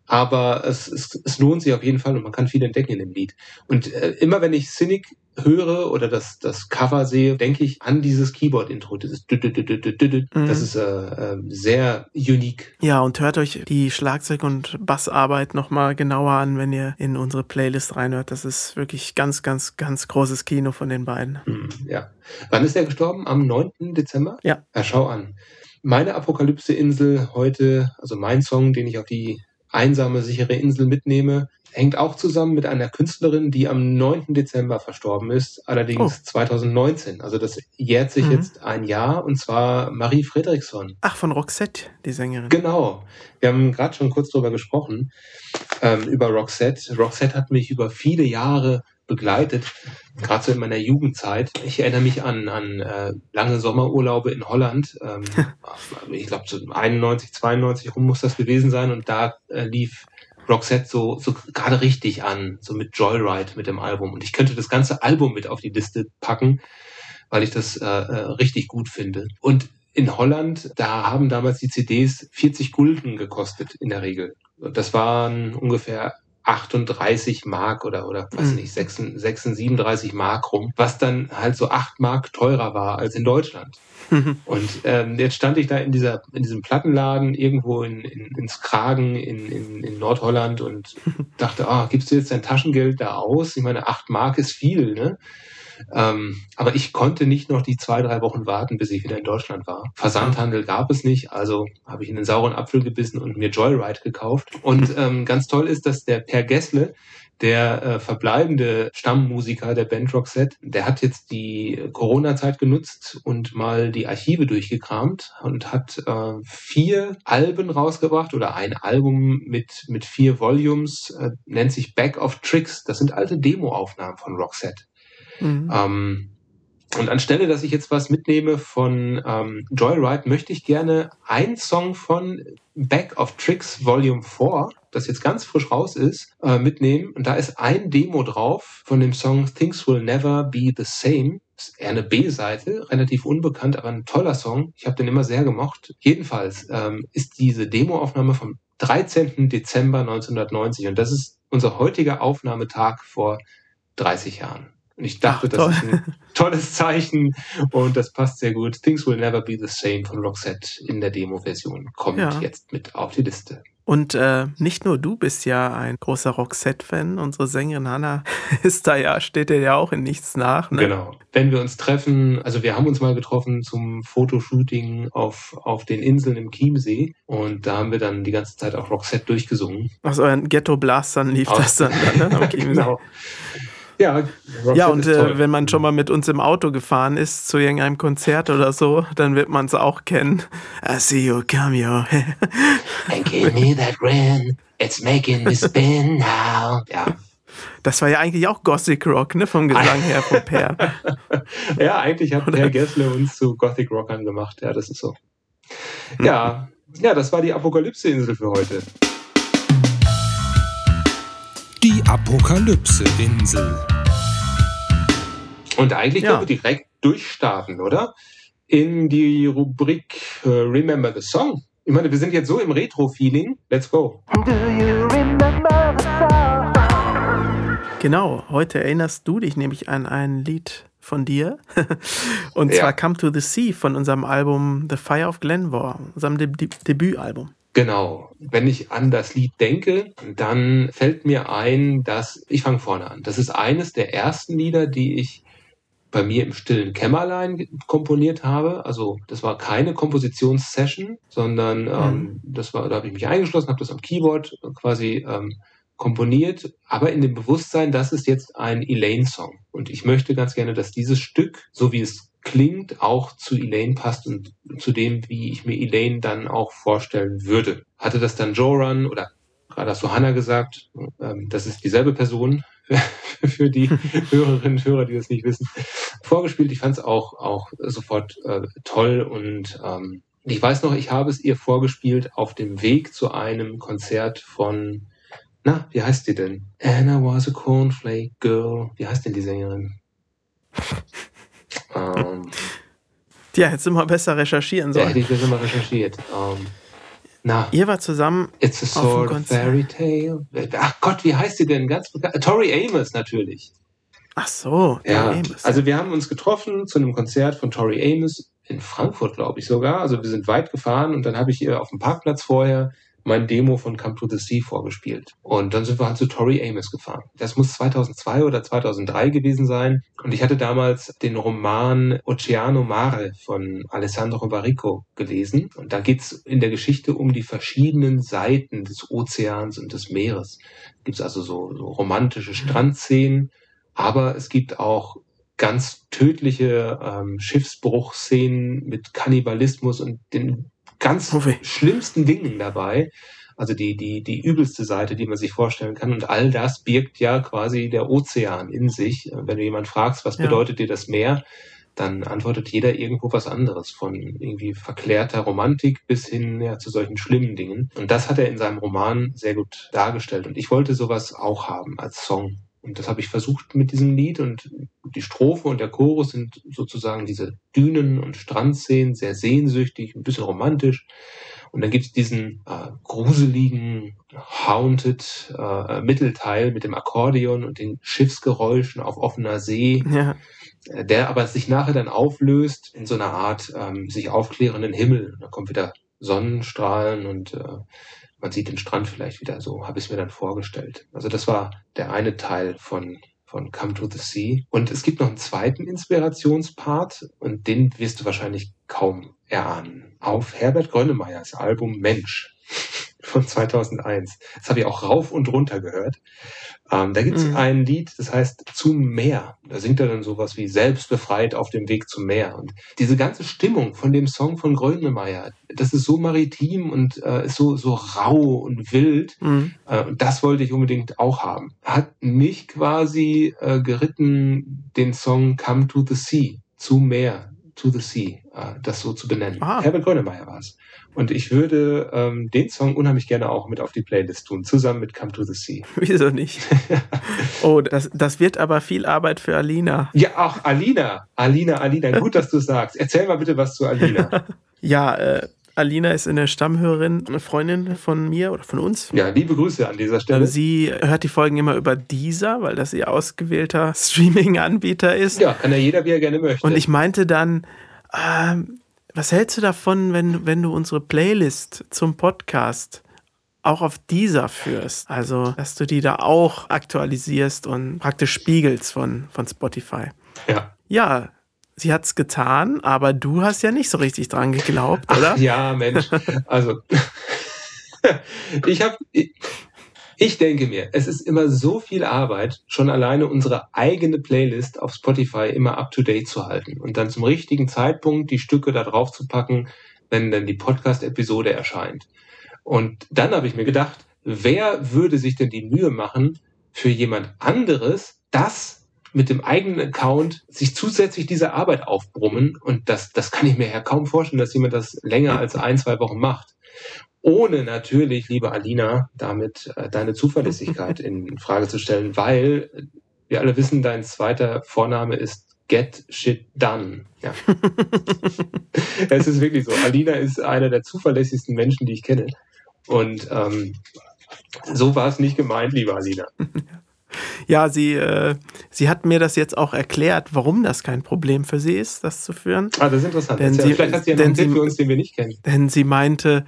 Aber es, es, es lohnt sich auf jeden Fall und man kann viel entdecken in dem Lied. Und äh, immer wenn ich Cynic höre oder das, das Cover sehe, denke ich an dieses Keyboard-Intro. Dü- dü. Mhm. Das ist äh, äh, sehr unique. Ja, und hört euch die Schlagzeug- und Bassarbeit nochmal genauer an, wenn ihr in unsere Playlist reinhört. Das ist wirklich ganz, ganz, ganz großes Kino von den beiden. Hm, ja. Wann ist er gestorben? Am 9. Dezember? Ja. Ja, schau an. Meine Apokalypse-Insel heute, also mein Song, den ich auf die einsame, sichere Insel mitnehme, hängt auch zusammen mit einer Künstlerin, die am 9. Dezember verstorben ist, allerdings 2019. Also das jährt sich Mhm. jetzt ein Jahr, und zwar Marie Fredriksson. Ach, von Roxette, die Sängerin. Genau. Wir haben gerade schon kurz drüber gesprochen, ähm, über Roxette. Roxette hat mich über viele Jahre begleitet, gerade so in meiner Jugendzeit. Ich erinnere mich an, an äh, lange Sommerurlaube in Holland. Ähm, ich glaube, so 91, 92 rum muss das gewesen sein. Und da äh, lief Roxette so, so gerade richtig an, so mit Joyride mit dem Album. Und ich könnte das ganze Album mit auf die Liste packen, weil ich das äh, äh, richtig gut finde. Und in Holland, da haben damals die CDs 40 Gulden gekostet in der Regel. Und das waren ungefähr 38 Mark oder, oder weiß Mhm. nicht, 36, 36, 37 Mark rum, was dann halt so 8 Mark teurer war als in Deutschland. Und ähm, jetzt stand ich da in dieser in diesem Plattenladen irgendwo in, in, ins Kragen in, in, in Nordholland und dachte, ah, gibst du jetzt dein Taschengeld da aus? Ich meine, 8 Mark ist viel, ne? Ähm, aber ich konnte nicht noch die zwei, drei Wochen warten, bis ich wieder in Deutschland war. Versandhandel gab es nicht, also habe ich in den sauren Apfel gebissen und mir Joyride gekauft. Und ähm, ganz toll ist, dass der Per Gessle, der äh, verbleibende Stammmusiker der Band Roxette, der hat jetzt die Corona-Zeit genutzt und mal die Archive durchgekramt und hat äh, vier Alben rausgebracht oder ein Album mit, mit vier Volumes, äh, nennt sich Back of Tricks. Das sind alte Demo-Aufnahmen von Roxette. Mhm. Ähm, und anstelle, dass ich jetzt was mitnehme von ähm, Joyride, möchte ich gerne einen Song von Back of Tricks Volume 4, das jetzt ganz frisch raus ist, äh, mitnehmen. Und da ist ein Demo drauf von dem Song Things Will Never Be the Same. Das ist eher eine B-Seite, relativ unbekannt, aber ein toller Song. Ich habe den immer sehr gemocht. Jedenfalls ähm, ist diese Demoaufnahme vom 13. Dezember 1990 und das ist unser heutiger Aufnahmetag vor 30 Jahren. Und ich dachte, Ach, das ist ein tolles Zeichen und das passt sehr gut. Things Will Never Be the Same von Roxette in der Demo-Version kommt Ja. jetzt mit auf die Liste. Und äh, nicht nur du bist ja ein großer Roxette-Fan, unsere Sängerin Hannah ist da ja, steht dir ja auch in nichts nach. Ne? Genau. Wenn wir uns treffen, also wir haben uns mal getroffen zum Fotoshooting auf, auf den Inseln im Chiemsee und da haben wir dann die ganze Zeit auch Roxette durchgesungen. Aus euren Ghetto-Blastern lief Aus- das dann, dann ne? am Chiemsee. genau. Ja, ja und äh, wenn man schon mal mit uns im Auto gefahren ist zu irgendeinem Konzert oder so, dann wird man es auch kennen. I see you come your And give me that grin. It's making me spin now. Ja. Das war ja eigentlich auch Gothic Rock, ne? Vom Gesang her, von Per. ja, eigentlich hat Per Gessler uns zu Gothic Rockern gemacht. Ja, das ist so. Ja, ja, das war die Apokalypse-Insel für heute. Die Apokalypse-Insel. Und eigentlich ja. können wir direkt durchstarten, oder? In die Rubrik uh, Remember the Song. Ich meine, wir sind jetzt so im Retro-Feeling. Let's go. Do you remember the song? Genau, heute erinnerst du dich nämlich an ein Lied von dir. Und ja. zwar Come to the Sea von unserem Album The Fire of Glenmore, unserem De De Debütalbum. Genau. Wenn ich an das Lied denke, dann fällt mir ein, dass ich fange vorne an. Das ist eines der ersten Lieder, die ich bei mir im stillen Kämmerlein komponiert habe. Also das war keine Kompositionssession, sondern mhm. ähm, das war, da habe ich mich eingeschlossen, habe das am Keyboard quasi ähm, komponiert, aber in dem Bewusstsein, das ist jetzt ein Elaine-Song. Und ich möchte ganz gerne, dass dieses Stück, so wie es klingt, auch zu Elaine passt und zu dem, wie ich mir Elaine dann auch vorstellen würde. Hatte das dann Joran oder gerade hast du Hannah gesagt, ähm, das ist dieselbe Person für die Hörerinnen und Hörer, die das nicht wissen, vorgespielt. Ich fand es auch, auch sofort äh, toll und ähm, ich weiß noch, ich habe es ihr vorgespielt auf dem Weg zu einem Konzert von, na, wie heißt die denn? Anna was a cornflake girl. Wie heißt denn die Sängerin? Ähm, ja, hättest du mal besser recherchieren sollen. Ja, hätte ich besser mal recherchiert. Ähm, na, Ihr war zusammen. It's a sort of fairy tale. Ach Gott, wie heißt sie denn? Ganz bekannt. Tori Amos natürlich. Ach so, ja. Amos. Also wir haben uns getroffen zu einem Konzert von Tori Amos in Frankfurt, glaube ich sogar. Also wir sind weit gefahren und dann habe ich ihr auf dem Parkplatz vorher mein Demo von Come to the Sea vorgespielt. Und dann sind wir halt zu Tori Amos gefahren. Das muss 2002 oder 2003 gewesen sein. Und ich hatte damals den Roman Oceano Mare von Alessandro Barrico gelesen. Und da geht's in der Geschichte um die verschiedenen Seiten des Ozeans und des Meeres. Gibt es also so, so romantische Strandszenen, aber es gibt auch ganz tödliche ähm, Schiffsbruchszenen mit Kannibalismus und den ganz schlimmsten Dingen dabei. Also die, die, die übelste Seite, die man sich vorstellen kann. Und all das birgt ja quasi der Ozean in sich. Wenn du jemand fragst, was ja. bedeutet dir das Meer, dann antwortet jeder irgendwo was anderes, von irgendwie verklärter Romantik bis hin ja, zu solchen schlimmen Dingen. Und das hat er in seinem Roman sehr gut dargestellt. Und ich wollte sowas auch haben als Song. Und das habe ich versucht mit diesem Lied und die Strophe und der Chorus sind sozusagen diese Dünen- und Strandszenen, sehr sehnsüchtig, ein bisschen romantisch. Und dann gibt es diesen äh, gruseligen, haunted äh, Mittelteil mit dem Akkordeon und den Schiffsgeräuschen auf offener See, ja. äh, der aber sich nachher dann auflöst in so einer Art ähm, sich aufklärenden Himmel. Da kommt wieder Sonnenstrahlen und äh, man sieht den Strand vielleicht wieder. So habe ich es mir dann vorgestellt. Also das war der eine Teil von von Come to the Sea. Und es gibt noch einen zweiten Inspirationspart und den wirst du wahrscheinlich kaum erahnen. Auf Herbert Grönemeyers Album Mensch von 2001. Das habe ich auch rauf und runter gehört. Ähm, da gibt es mhm. ein Lied, das heißt Zum Meer. Da singt er dann sowas wie Selbstbefreit auf dem Weg zum Meer. Und diese ganze Stimmung von dem Song von Grönemeyer, das ist so maritim und äh, ist so, so rau und wild. Mhm. Äh, und das wollte ich unbedingt auch haben. Hat mich quasi äh, geritten, den Song Come to the Sea, zum Meer, to the Sea, äh, das so zu benennen. Ah. Herbert Grönemeyer war es. Und ich würde ähm, den Song unheimlich gerne auch mit auf die Playlist tun, zusammen mit Come to the Sea. Wieso nicht? oh, das, das wird aber viel Arbeit für Alina. Ja, auch Alina. Alina, Alina, gut, dass du sagst. Erzähl mal bitte was zu Alina. ja, äh, Alina ist eine Stammhörerin, eine Freundin von mir oder von uns. Ja, liebe Grüße an dieser Stelle. Sie hört die Folgen immer über dieser, weil das ihr ausgewählter Streaming-Anbieter ist. Ja, kann ja jeder, wie er gerne möchte. Und ich meinte dann, ähm, was hältst du davon, wenn, wenn du unsere Playlist zum Podcast auch auf dieser führst? Also, dass du die da auch aktualisierst und praktisch spiegelst von, von Spotify. Ja. Ja, sie hat es getan, aber du hast ja nicht so richtig dran geglaubt, oder? Ach, ja, Mensch. Also, ich habe Ich denke mir, es ist immer so viel Arbeit, schon alleine unsere eigene Playlist auf Spotify immer up-to-date zu halten und dann zum richtigen Zeitpunkt die Stücke da drauf zu packen, wenn dann die Podcast-Episode erscheint. Und dann habe ich mir gedacht, wer würde sich denn die Mühe machen, für jemand anderes das mit dem eigenen Account sich zusätzlich diese Arbeit aufbrummen. Und das, das kann ich mir ja kaum vorstellen, dass jemand das länger als ein, zwei Wochen macht ohne natürlich, liebe Alina, damit äh, deine Zuverlässigkeit in Frage zu stellen, weil wir alle wissen, dein zweiter Vorname ist Get Shit Done. Ja. es ist wirklich so. Alina ist einer der zuverlässigsten Menschen, die ich kenne. Und ähm, so war es nicht gemeint, liebe Alina. Ja, sie, äh, sie hat mir das jetzt auch erklärt, warum das kein Problem für sie ist, das zu führen. Ah, das ist interessant. Denn sie, Vielleicht hat sie ja einen Tipp für uns, den wir nicht kennen. Denn sie meinte,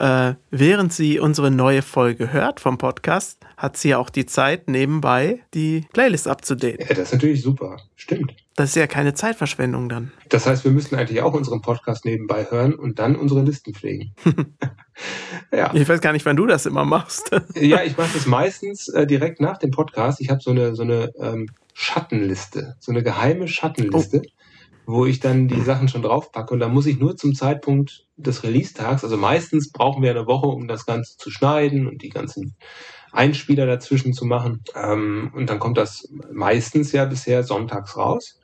äh, während sie unsere neue Folge hört vom Podcast, hat sie auch die Zeit, nebenbei die Playlist abzudaten. Ja, das ist natürlich super. Stimmt. Das ist ja keine Zeitverschwendung dann. Das heißt, wir müssten eigentlich auch unseren Podcast nebenbei hören und dann unsere Listen pflegen. ja. Ich weiß gar nicht, wann du das immer machst. ja, ich mache das meistens äh, direkt nach dem Podcast. Ich habe so eine, so eine ähm, Schattenliste, so eine geheime Schattenliste. Oh wo ich dann die Sachen schon draufpacke. Und dann muss ich nur zum Zeitpunkt des Release-Tags, also meistens brauchen wir eine Woche, um das Ganze zu schneiden und die ganzen Einspieler dazwischen zu machen. Ähm, und dann kommt das meistens ja bisher sonntags raus.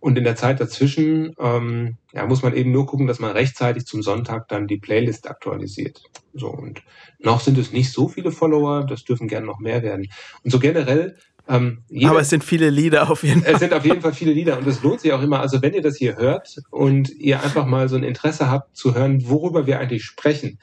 Und in der Zeit dazwischen ähm, ja, muss man eben nur gucken, dass man rechtzeitig zum Sonntag dann die Playlist aktualisiert. So und noch sind es nicht so viele Follower, das dürfen gerne noch mehr werden. Und so generell ähm, jeder, Aber es sind viele Lieder auf jeden Fall. Es sind auf jeden Fall viele Lieder und es lohnt sich auch immer. Also wenn ihr das hier hört und ihr einfach mal so ein Interesse habt zu hören, worüber wir eigentlich sprechen,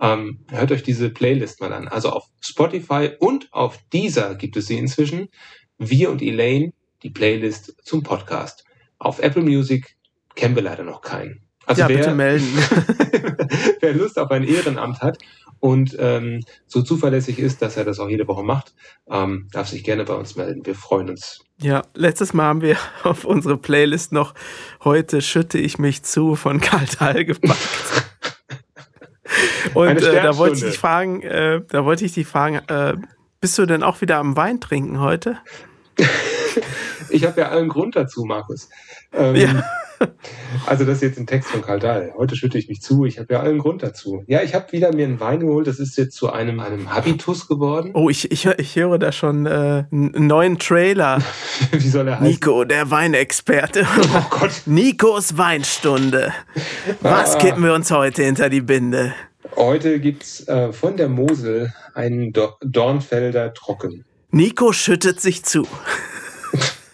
ähm, hört euch diese Playlist mal an. Also auf Spotify und auf dieser gibt es sie inzwischen. Wir und Elaine, die Playlist zum Podcast. Auf Apple Music kennen wir leider noch keinen. Also ja, wer, bitte melden. wer Lust auf ein Ehrenamt hat und ähm, so zuverlässig ist, dass er das auch jede Woche macht, ähm, darf sich gerne bei uns melden. Wir freuen uns. Ja, letztes Mal haben wir auf unsere Playlist noch Heute schütte ich mich zu von Karl Dahl gepackt. und äh, da wollte ich dich fragen, äh, da wollte ich dich fragen, äh, bist du denn auch wieder am Wein trinken heute? ich habe ja allen Grund dazu, Markus. Ähm, ja. Also das ist jetzt ein Text von Karl Dahl. Heute schütte ich mich zu. Ich habe ja allen Grund dazu. Ja, ich habe wieder mir einen Wein geholt. Das ist jetzt zu einem, einem Habitus geworden. Oh, ich, ich, ich höre da schon äh, einen neuen Trailer. Wie soll er heißen? Nico, der Weinexperte. Oh Gott. Nikos Weinstunde. Was ah. kippen wir uns heute hinter die Binde? Heute gibt's äh, von der Mosel einen Dornfelder Trocken. Nico schüttet sich zu.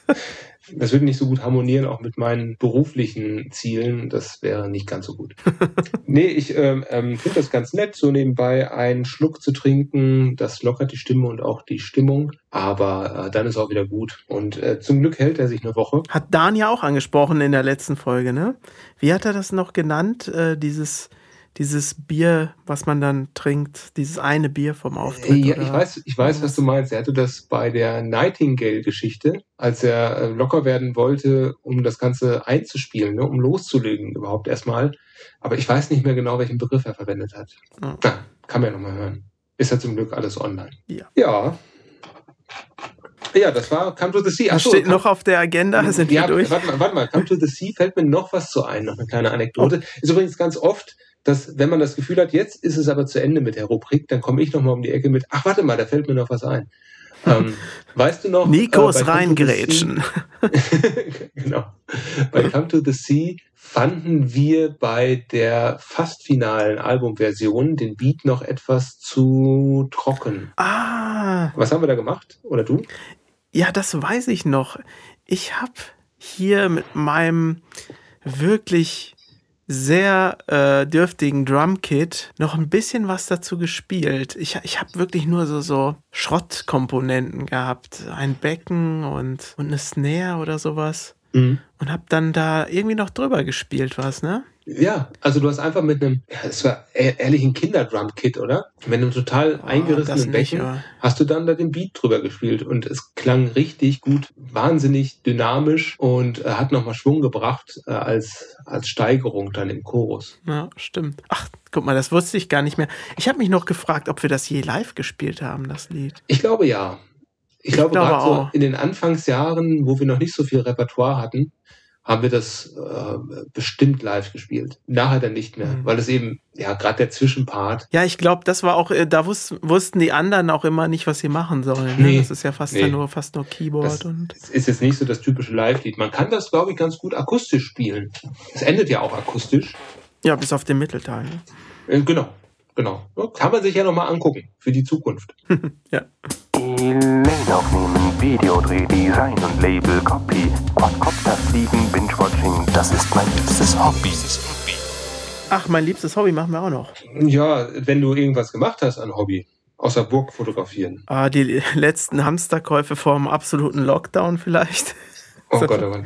das würde nicht so gut harmonieren, auch mit meinen beruflichen Zielen. Das wäre nicht ganz so gut. nee, ich ähm, ähm, finde das ganz nett, so nebenbei einen Schluck zu trinken. Das lockert die Stimme und auch die Stimmung. Aber äh, dann ist auch wieder gut. Und äh, zum Glück hält er sich eine Woche. Hat Dan ja auch angesprochen in der letzten Folge, ne? Wie hat er das noch genannt? Äh, dieses dieses Bier, was man dann trinkt, dieses eine Bier vom Auftritt. Ja, ich weiß, ich weiß, was du meinst. Er hatte das bei der Nightingale-Geschichte, als er äh, locker werden wollte, um das Ganze einzuspielen, ne, um loszulegen überhaupt erstmal. Aber ich weiß nicht mehr genau, welchen Begriff er verwendet hat. Oh. Na, kann man ja nochmal hören. Ist ja zum Glück alles online. Ja. Ja. Ja, das war Come to the Sea. Achso, steht noch auf der Agenda, sind ja, wir durch. Warte mal, warte mal, Come to the Sea fällt mir noch was zu ein, noch eine kleine Anekdote. Oh. Ist übrigens ganz oft dass wenn man das Gefühl hat, jetzt ist es aber zu Ende mit der Rubrik, dann komme ich nochmal um die Ecke mit, ach warte mal, da fällt mir noch was ein. Ähm, weißt du noch? Nikos äh, Reingrätschen. genau. Bei Come to the Sea fanden wir bei der fast finalen Albumversion den Beat noch etwas zu trocken. Ah. Was haben wir da gemacht? Oder du? Ja, das weiß ich noch. Ich habe hier mit meinem wirklich sehr äh, dürftigen Drumkit noch ein bisschen was dazu gespielt. Ich, ich habe wirklich nur so, so Schrottkomponenten gehabt. Ein Becken und, und eine Snare oder sowas. Mhm. Und habe dann da irgendwie noch drüber gespielt, was, ne? Ja, also du hast einfach mit einem, ja, es war e-, ehrlich ein Kinderdrum-Kit, oder? Mit einem total oh, eingerissenen Becken ja. hast du dann da den Beat drüber gespielt und es klang richtig gut, wahnsinnig dynamisch und äh, hat nochmal Schwung gebracht äh, als, als Steigerung dann im Chorus. Ja, stimmt. Ach, guck mal, das wusste ich gar nicht mehr. Ich habe mich noch gefragt, ob wir das je live gespielt haben, das Lied. Ich glaube ja. Ich, ich glaube, glaube gerade so in den Anfangsjahren, wo wir noch nicht so viel Repertoire hatten, haben wir das äh, bestimmt live gespielt. Nachher dann nicht mehr, mhm. weil es eben, ja, gerade der Zwischenpart. Ja, ich glaube, das war auch, äh, da wus wussten die anderen auch immer nicht, was sie machen sollen. Ne? Nee, das ist ja fast nee. nur, fast nur Keyboard das und. ist jetzt nicht so das typische Live-Lied. Man kann das, glaube ich, ganz gut akustisch spielen. Es endet ja auch akustisch. Ja, bis auf den Mittelteil. Ne? Äh, genau, genau. Kann man sich ja nochmal angucken für die Zukunft. ja. Elaine aufnehmen, Videodreh, Design und Label, Copy, Quadcopter fliegen, Binge-Watching, das ist mein liebstes Hobby. Ach, mein liebstes Hobby machen wir auch noch. Ja, wenn du irgendwas gemacht hast an Hobby. Außer Burg fotografieren. Ah, die letzten Hamsterkäufe vor dem absoluten Lockdown vielleicht. Oh. Gott, oh Gott.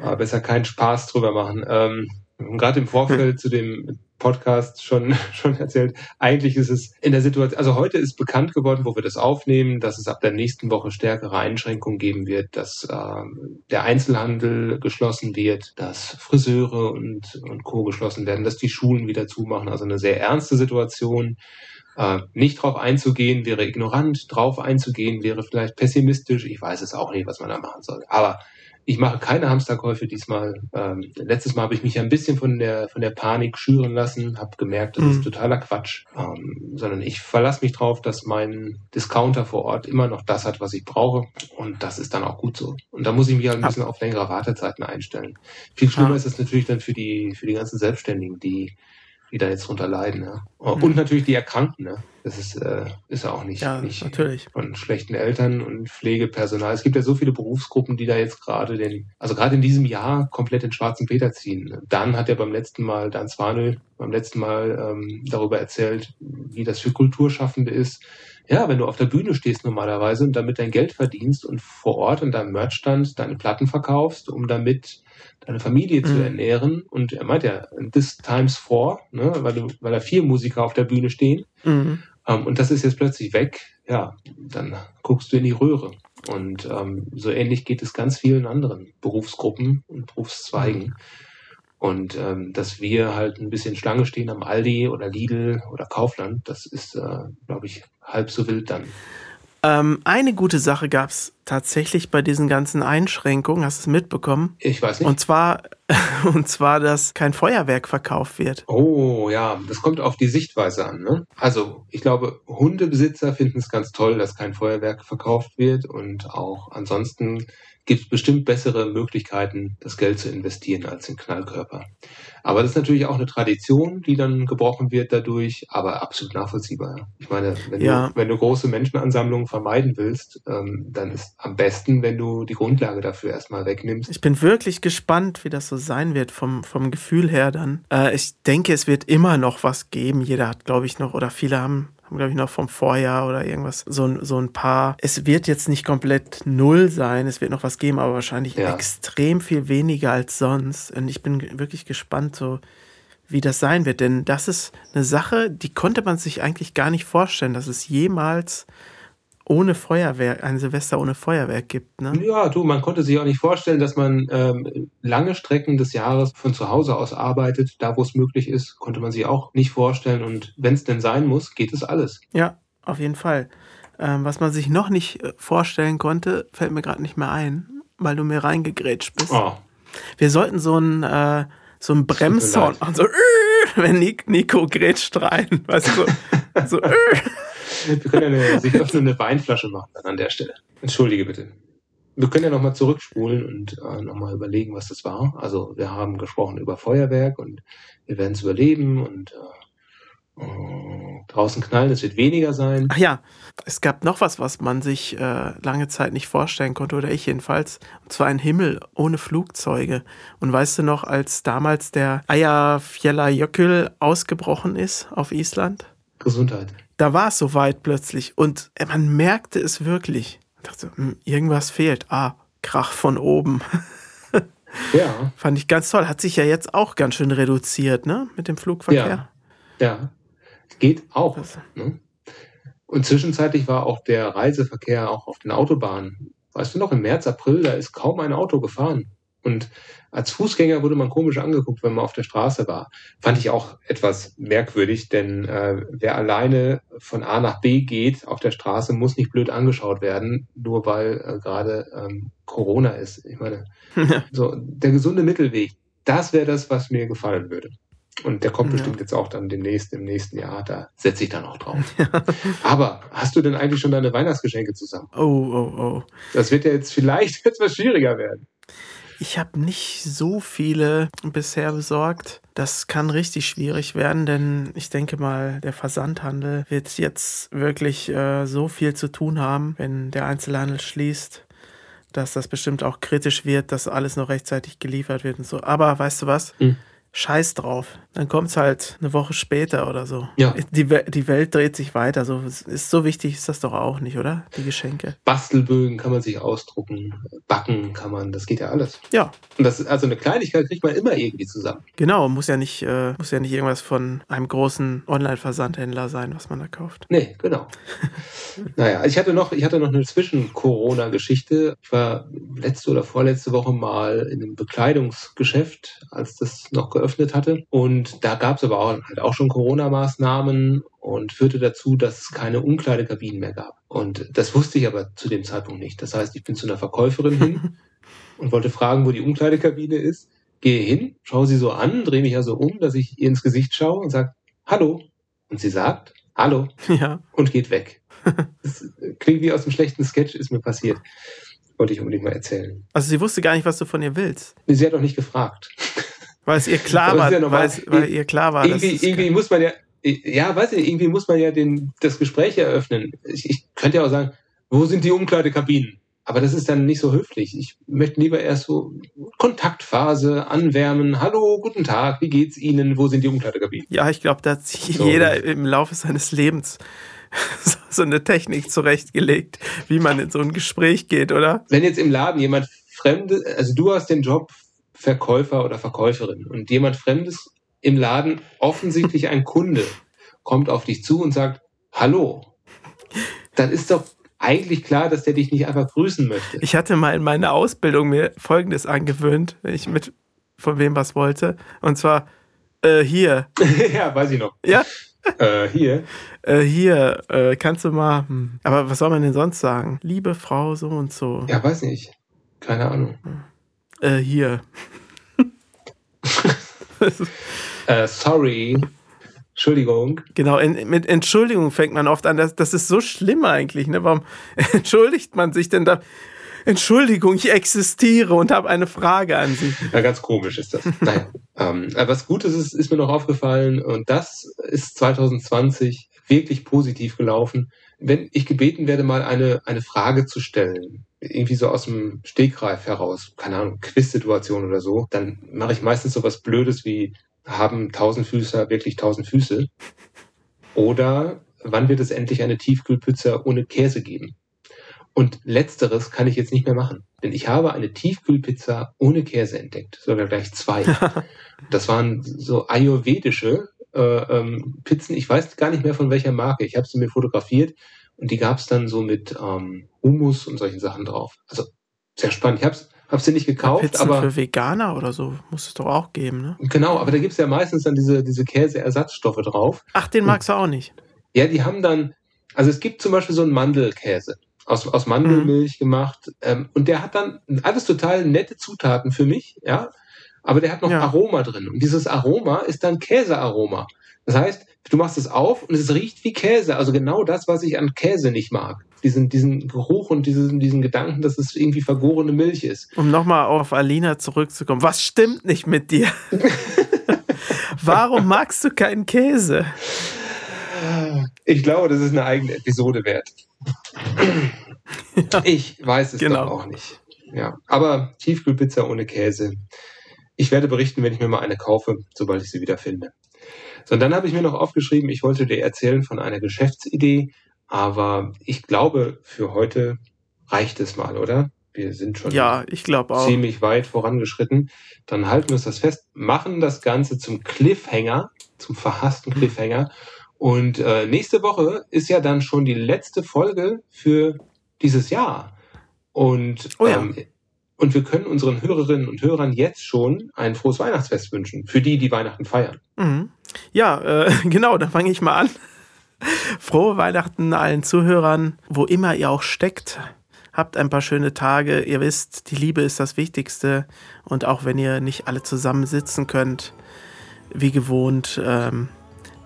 Ah, besser keinen Spaß drüber machen. Ähm, Gerade im Vorfeld zu dem Podcast schon, schon erzählt. Eigentlich ist es in der Situation, also heute ist bekannt geworden, wo wir das aufnehmen, dass es ab der nächsten Woche stärkere Einschränkungen geben wird, dass äh, der Einzelhandel geschlossen wird, dass Friseure und, und Co. geschlossen werden, dass die Schulen wieder zumachen. Also eine sehr ernste Situation. Äh, nicht drauf einzugehen wäre ignorant, drauf einzugehen wäre vielleicht pessimistisch. Ich weiß es auch nicht, was man da machen soll. Aber ich mache keine Hamsterkäufe diesmal. Ähm, letztes Mal habe ich mich ein bisschen von der, von der Panik schüren lassen, habe gemerkt, das mhm. ist totaler Quatsch, ähm, sondern ich verlasse mich drauf, dass mein Discounter vor Ort immer noch das hat, was ich brauche und das ist dann auch gut so. Und da muss ich mich halt ein bisschen auf längere Wartezeiten einstellen. Viel schlimmer ja. ist es natürlich dann für die, für die ganzen Selbstständigen, die die da jetzt drunter leiden. Ja. Und mhm. natürlich die Erkrankten. Ne? Das ist, äh, ist ja auch nicht, ja, nicht natürlich. von schlechten Eltern und Pflegepersonal. Es gibt ja so viele Berufsgruppen, die da jetzt gerade den, also gerade in diesem Jahr komplett den schwarzen Peter ziehen. Dan hat ja beim letzten Mal, Dan Zwanel, beim letzten Mal ähm, darüber erzählt, wie das für Kulturschaffende ist. Ja, wenn du auf der Bühne stehst normalerweise und damit dein Geld verdienst und vor Ort in deinem Merchstand deine Platten verkaufst, um damit deine Familie mhm. zu ernähren. Und er meint ja, this times four, ne, weil, du, weil da vier Musiker auf der Bühne stehen. Mhm. Ähm, und das ist jetzt plötzlich weg. Ja, dann guckst du in die Röhre. Und ähm, so ähnlich geht es ganz vielen anderen Berufsgruppen und Berufszweigen. Und ähm, dass wir halt ein bisschen Schlange stehen am Aldi oder Lidl oder Kaufland, das ist, äh, glaube ich, halb so wild dann. Ähm, eine gute Sache gab es tatsächlich bei diesen ganzen Einschränkungen. Hast du es mitbekommen? Ich weiß nicht. Und zwar, und zwar, dass kein Feuerwerk verkauft wird. Oh ja, das kommt auf die Sichtweise an. Ne? Also ich glaube, Hundebesitzer finden es ganz toll, dass kein Feuerwerk verkauft wird und auch ansonsten gibt es bestimmt bessere Möglichkeiten, das Geld zu investieren als in Knallkörper. Aber das ist natürlich auch eine Tradition, die dann gebrochen wird dadurch, aber absolut nachvollziehbar. Ich meine, wenn, ja. du, wenn du große Menschenansammlungen vermeiden willst, ähm, dann ist am besten, wenn du die Grundlage dafür erstmal wegnimmst. Ich bin wirklich gespannt, wie das so sein wird vom, vom Gefühl her dann. Äh, ich denke, es wird immer noch was geben. Jeder hat, glaube ich, noch, oder viele haben haben, glaube ich, noch vom Vorjahr oder irgendwas, so, so ein paar. Es wird jetzt nicht komplett null sein, es wird noch was geben, aber wahrscheinlich ja. extrem viel weniger als sonst. Und ich bin wirklich gespannt, so wie das sein wird. Denn das ist eine Sache, die konnte man sich eigentlich gar nicht vorstellen, dass es jemals ohne Feuerwerk, ein Silvester ohne Feuerwerk gibt. Ne? Ja, du, man konnte sich auch nicht vorstellen, dass man ähm, lange Strecken des Jahres von zu Hause aus arbeitet. Da, wo es möglich ist, konnte man sich auch nicht vorstellen. Und wenn es denn sein muss, geht es alles. Ja, auf jeden Fall. Ähm, was man sich noch nicht äh, vorstellen konnte, fällt mir gerade nicht mehr ein, weil du mir reingegrätscht bist. Oh. Wir sollten so ein äh, so ein Bremssound machen, so, wenn Nico grätscht rein, weißt du, so, so äh. Wir können ja eine, sich öffnende Weinflasche machen dann an der Stelle. Entschuldige bitte. Wir können ja nochmal zurückspulen und äh, nochmal überlegen, was das war. Also wir haben gesprochen über Feuerwerk und wir werden es überleben und äh, äh, draußen knallen, es wird weniger sein. Ach ja, es gab noch was, was man sich äh, lange Zeit nicht vorstellen konnte, oder ich jedenfalls. Und zwar ein Himmel ohne Flugzeuge. Und weißt du noch, als damals der Eyjafjallajökull ausgebrochen ist auf Island? Gesundheit da war es soweit plötzlich und man merkte es wirklich. Ich dachte, hm, irgendwas fehlt. Ah, Krach von oben. Ja, Fand ich ganz toll. Hat sich ja jetzt auch ganz schön reduziert, ne? Mit dem Flugverkehr. ja. Geht auch. Das- Ne? Und zwischenzeitlich war auch der Reiseverkehr auch auf den Autobahnen. Weißt du noch, im März, April, da ist kaum ein Auto gefahren. Und als Fußgänger wurde man komisch angeguckt, wenn man auf der Straße war. Fand ich auch etwas merkwürdig, denn äh, wer alleine von A nach B geht auf der Straße, muss nicht blöd angeschaut werden, nur weil äh, gerade ähm, Corona ist. Ich meine, so der gesunde Mittelweg, das wäre das, was mir gefallen würde. Und der kommt Ja. bestimmt jetzt auch dann demnächst im nächsten Jahr. Da setze ich dann auch drauf. Aber hast du denn eigentlich schon deine Weihnachtsgeschenke zusammen? Oh, oh, oh. Das wird ja jetzt vielleicht etwas schwieriger werden. Ich habe nicht so viele bisher besorgt. Das kann richtig schwierig werden, denn ich denke mal, der Versandhandel wird jetzt wirklich äh, so viel zu tun haben, wenn der Einzelhandel schließt, dass das bestimmt auch kritisch wird, dass alles noch rechtzeitig geliefert wird und so. Aber weißt du was? Hm. Scheiß drauf. Dann kommt es halt eine Woche später oder so. Ja. Die, We die Welt dreht sich weiter. So, ist so wichtig ist das doch auch nicht, oder? Die Geschenke. Bastelbögen kann man sich ausdrucken, backen kann man, das geht ja alles. Ja, Und das ist also eine Kleinigkeit kriegt man immer irgendwie zusammen. Genau, muss ja nicht, äh, muss ja nicht irgendwas von einem großen Online-Versandhändler sein, was man da kauft. Nee, genau. naja, ich hatte noch, ich hatte noch eine Zwischen-Corona-Geschichte. Ich war letzte oder vorletzte Woche mal in einem Bekleidungsgeschäft, als das noch geöffnet hatte. Und da gab es aber auch, halt auch schon Corona-Maßnahmen und führte dazu, dass es keine Umkleidekabinen mehr gab. Und das wusste ich aber zu dem Zeitpunkt nicht. Das heißt, ich bin zu einer Verkäuferin hin und wollte fragen, wo die Umkleidekabine ist. Gehe hin, schaue sie so an, drehe mich also um, dass ich ihr ins Gesicht schaue und sage, Hallo. Und sie sagt, Hallo Ja, und geht weg. Das klingt wie aus einem schlechten Sketch, ist mir passiert. Wollte ich unbedingt mal erzählen. also sie wusste gar nicht, was du von ihr willst. Sie hat auch nicht gefragt. Weil es ihr klar war, ja weil, es, weil ihr klar war, irgendwie, irgendwie muss man ja, ja, weiß ich, irgendwie muss man ja den, das Gespräch eröffnen. Ich, ich könnte ja auch sagen, wo sind die Umkleidekabinen? Aber das ist dann nicht so höflich. Ich möchte lieber erst so Kontaktphase, anwärmen. Hallo, guten Tag, wie geht's Ihnen? Wo sind die Umkleidekabinen? ja, ich glaube, da hat sich So. jeder im Laufe seines Lebens so eine Technik zurechtgelegt, wie man in so ein Gespräch geht, oder? wenn jetzt im Laden jemand Fremde, also du hast den Job Verkäufer oder Verkäuferin und jemand Fremdes im Laden, offensichtlich ein Kunde, kommt auf dich zu und sagt, hallo, dann ist doch eigentlich klar, dass der dich nicht einfach grüßen möchte. Ich hatte mal in meiner Ausbildung mir Folgendes angewöhnt, wenn ich mit von wem was wollte. Und zwar, äh, hier, ja, weiß ich noch. ja, Äh, hier, äh, hier, äh, kannst du mal, hm. aber was soll man denn sonst sagen? Liebe Frau so und so, ja, weiß nicht. Keine Ahnung. Äh, hier. Äh, sorry. Entschuldigung. Genau, in, mit Entschuldigung fängt man oft an. Das, das ist so schlimm eigentlich. Ne? Warum entschuldigt man sich denn da? Entschuldigung, ich existiere und habe eine Frage an Sie. Ja, ganz komisch ist das. Naja, ähm, aber was Gutes ist, ist mir noch aufgefallen und das ist 2020 wirklich positiv gelaufen. Wenn ich gebeten werde, mal eine, eine Frage zu stellen, irgendwie so aus dem Stegreif heraus, keine Ahnung, Quiz-Situation oder so, dann mache ich meistens so was Blödes wie, haben Tausendfüßer wirklich tausend Füße? Oder wann wird es endlich eine Tiefkühlpizza ohne Käse geben? Und letzteres kann ich jetzt nicht mehr machen. Denn ich habe eine Tiefkühlpizza ohne Käse entdeckt. Sogar gleich zwei. Das waren so ayurvedische ähm, Pizzen. Ich weiß gar nicht mehr von welcher Marke. Ich habe sie mir fotografiert und die gab es dann so mit ähm, Hummus und solchen Sachen drauf. Also sehr spannend. Ich habe hab sie nicht gekauft, Pizzen aber für Veganer oder so muss es doch auch geben, ne? genau, aber da gibt's ja meistens dann diese, diese Käseersatzstoffe drauf. Ach, den magst du auch nicht. Ja, die haben dann, also es gibt zum Beispiel so einen Mandelkäse aus, aus Mandelmilch gemacht ähm, und der hat dann alles total nette Zutaten für mich, ja, aber der hat noch Ja. Aroma drin und dieses Aroma ist dann Käsearoma. Das heißt, du machst es auf und es riecht wie Käse, also genau das, was ich an Käse nicht mag. Diesen, diesen Geruch und diesen, diesen Gedanken, dass es irgendwie vergorene Milch ist. Um nochmal auf Alina zurückzukommen. Was stimmt nicht mit dir? Warum magst du keinen Käse? Ich glaube, das ist eine eigene Episode wert. Ich weiß es Genau. doch auch nicht. Ja, aber Tiefkühlpizza ohne Käse. Ich werde berichten, wenn ich mir mal eine kaufe, sobald ich sie wieder finde. So, und dann habe ich mir noch aufgeschrieben, ich wollte dir erzählen von einer Geschäftsidee, aber ich glaube, für heute reicht es mal, oder? wir sind schon Ja, ich glaube auch. ziemlich weit vorangeschritten. Dann halten wir uns das fest, machen das Ganze zum Cliffhanger, zum verhassten. Cliffhanger. Und äh, nächste Woche ist ja dann schon die letzte Folge für dieses Jahr. Und, Oh ja. ähm, und wir können unseren Hörerinnen und Hörern jetzt schon ein frohes Weihnachtsfest wünschen, für die, die Weihnachten feiern. Mhm. Ja, äh, genau, dann fange ich mal an. Frohe Weihnachten allen Zuhörern, wo immer ihr auch steckt. Habt ein paar schöne Tage. Ihr wisst, die Liebe ist das Wichtigste. Und auch wenn ihr nicht alle zusammen sitzen könnt, wie gewohnt, ähm,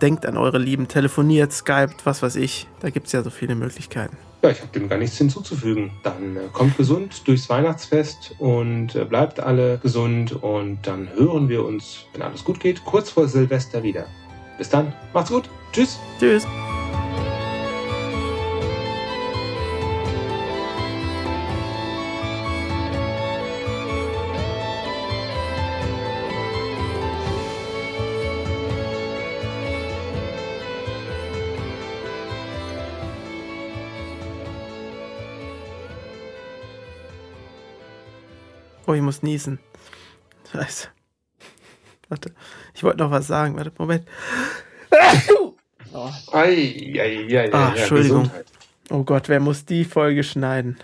denkt an eure Lieben, telefoniert, skypt, was weiß ich. Da gibt es ja so viele Möglichkeiten. Ja, ich habe dem gar nichts hinzuzufügen. Dann äh, kommt gesund durchs Weihnachtsfest und äh, bleibt alle gesund und dann hören wir uns, wenn alles gut geht, kurz vor Silvester wieder. Bis dann, macht's gut, tschüss. Tschüss. Oh, ich muss niesen. Scheiße. Warte, ich wollte noch was sagen. Warte, Moment. Oh. Ei, ei, ei, Ah, Entschuldigung. Gesundheit. Oh Gott, wer muss die Folge schneiden?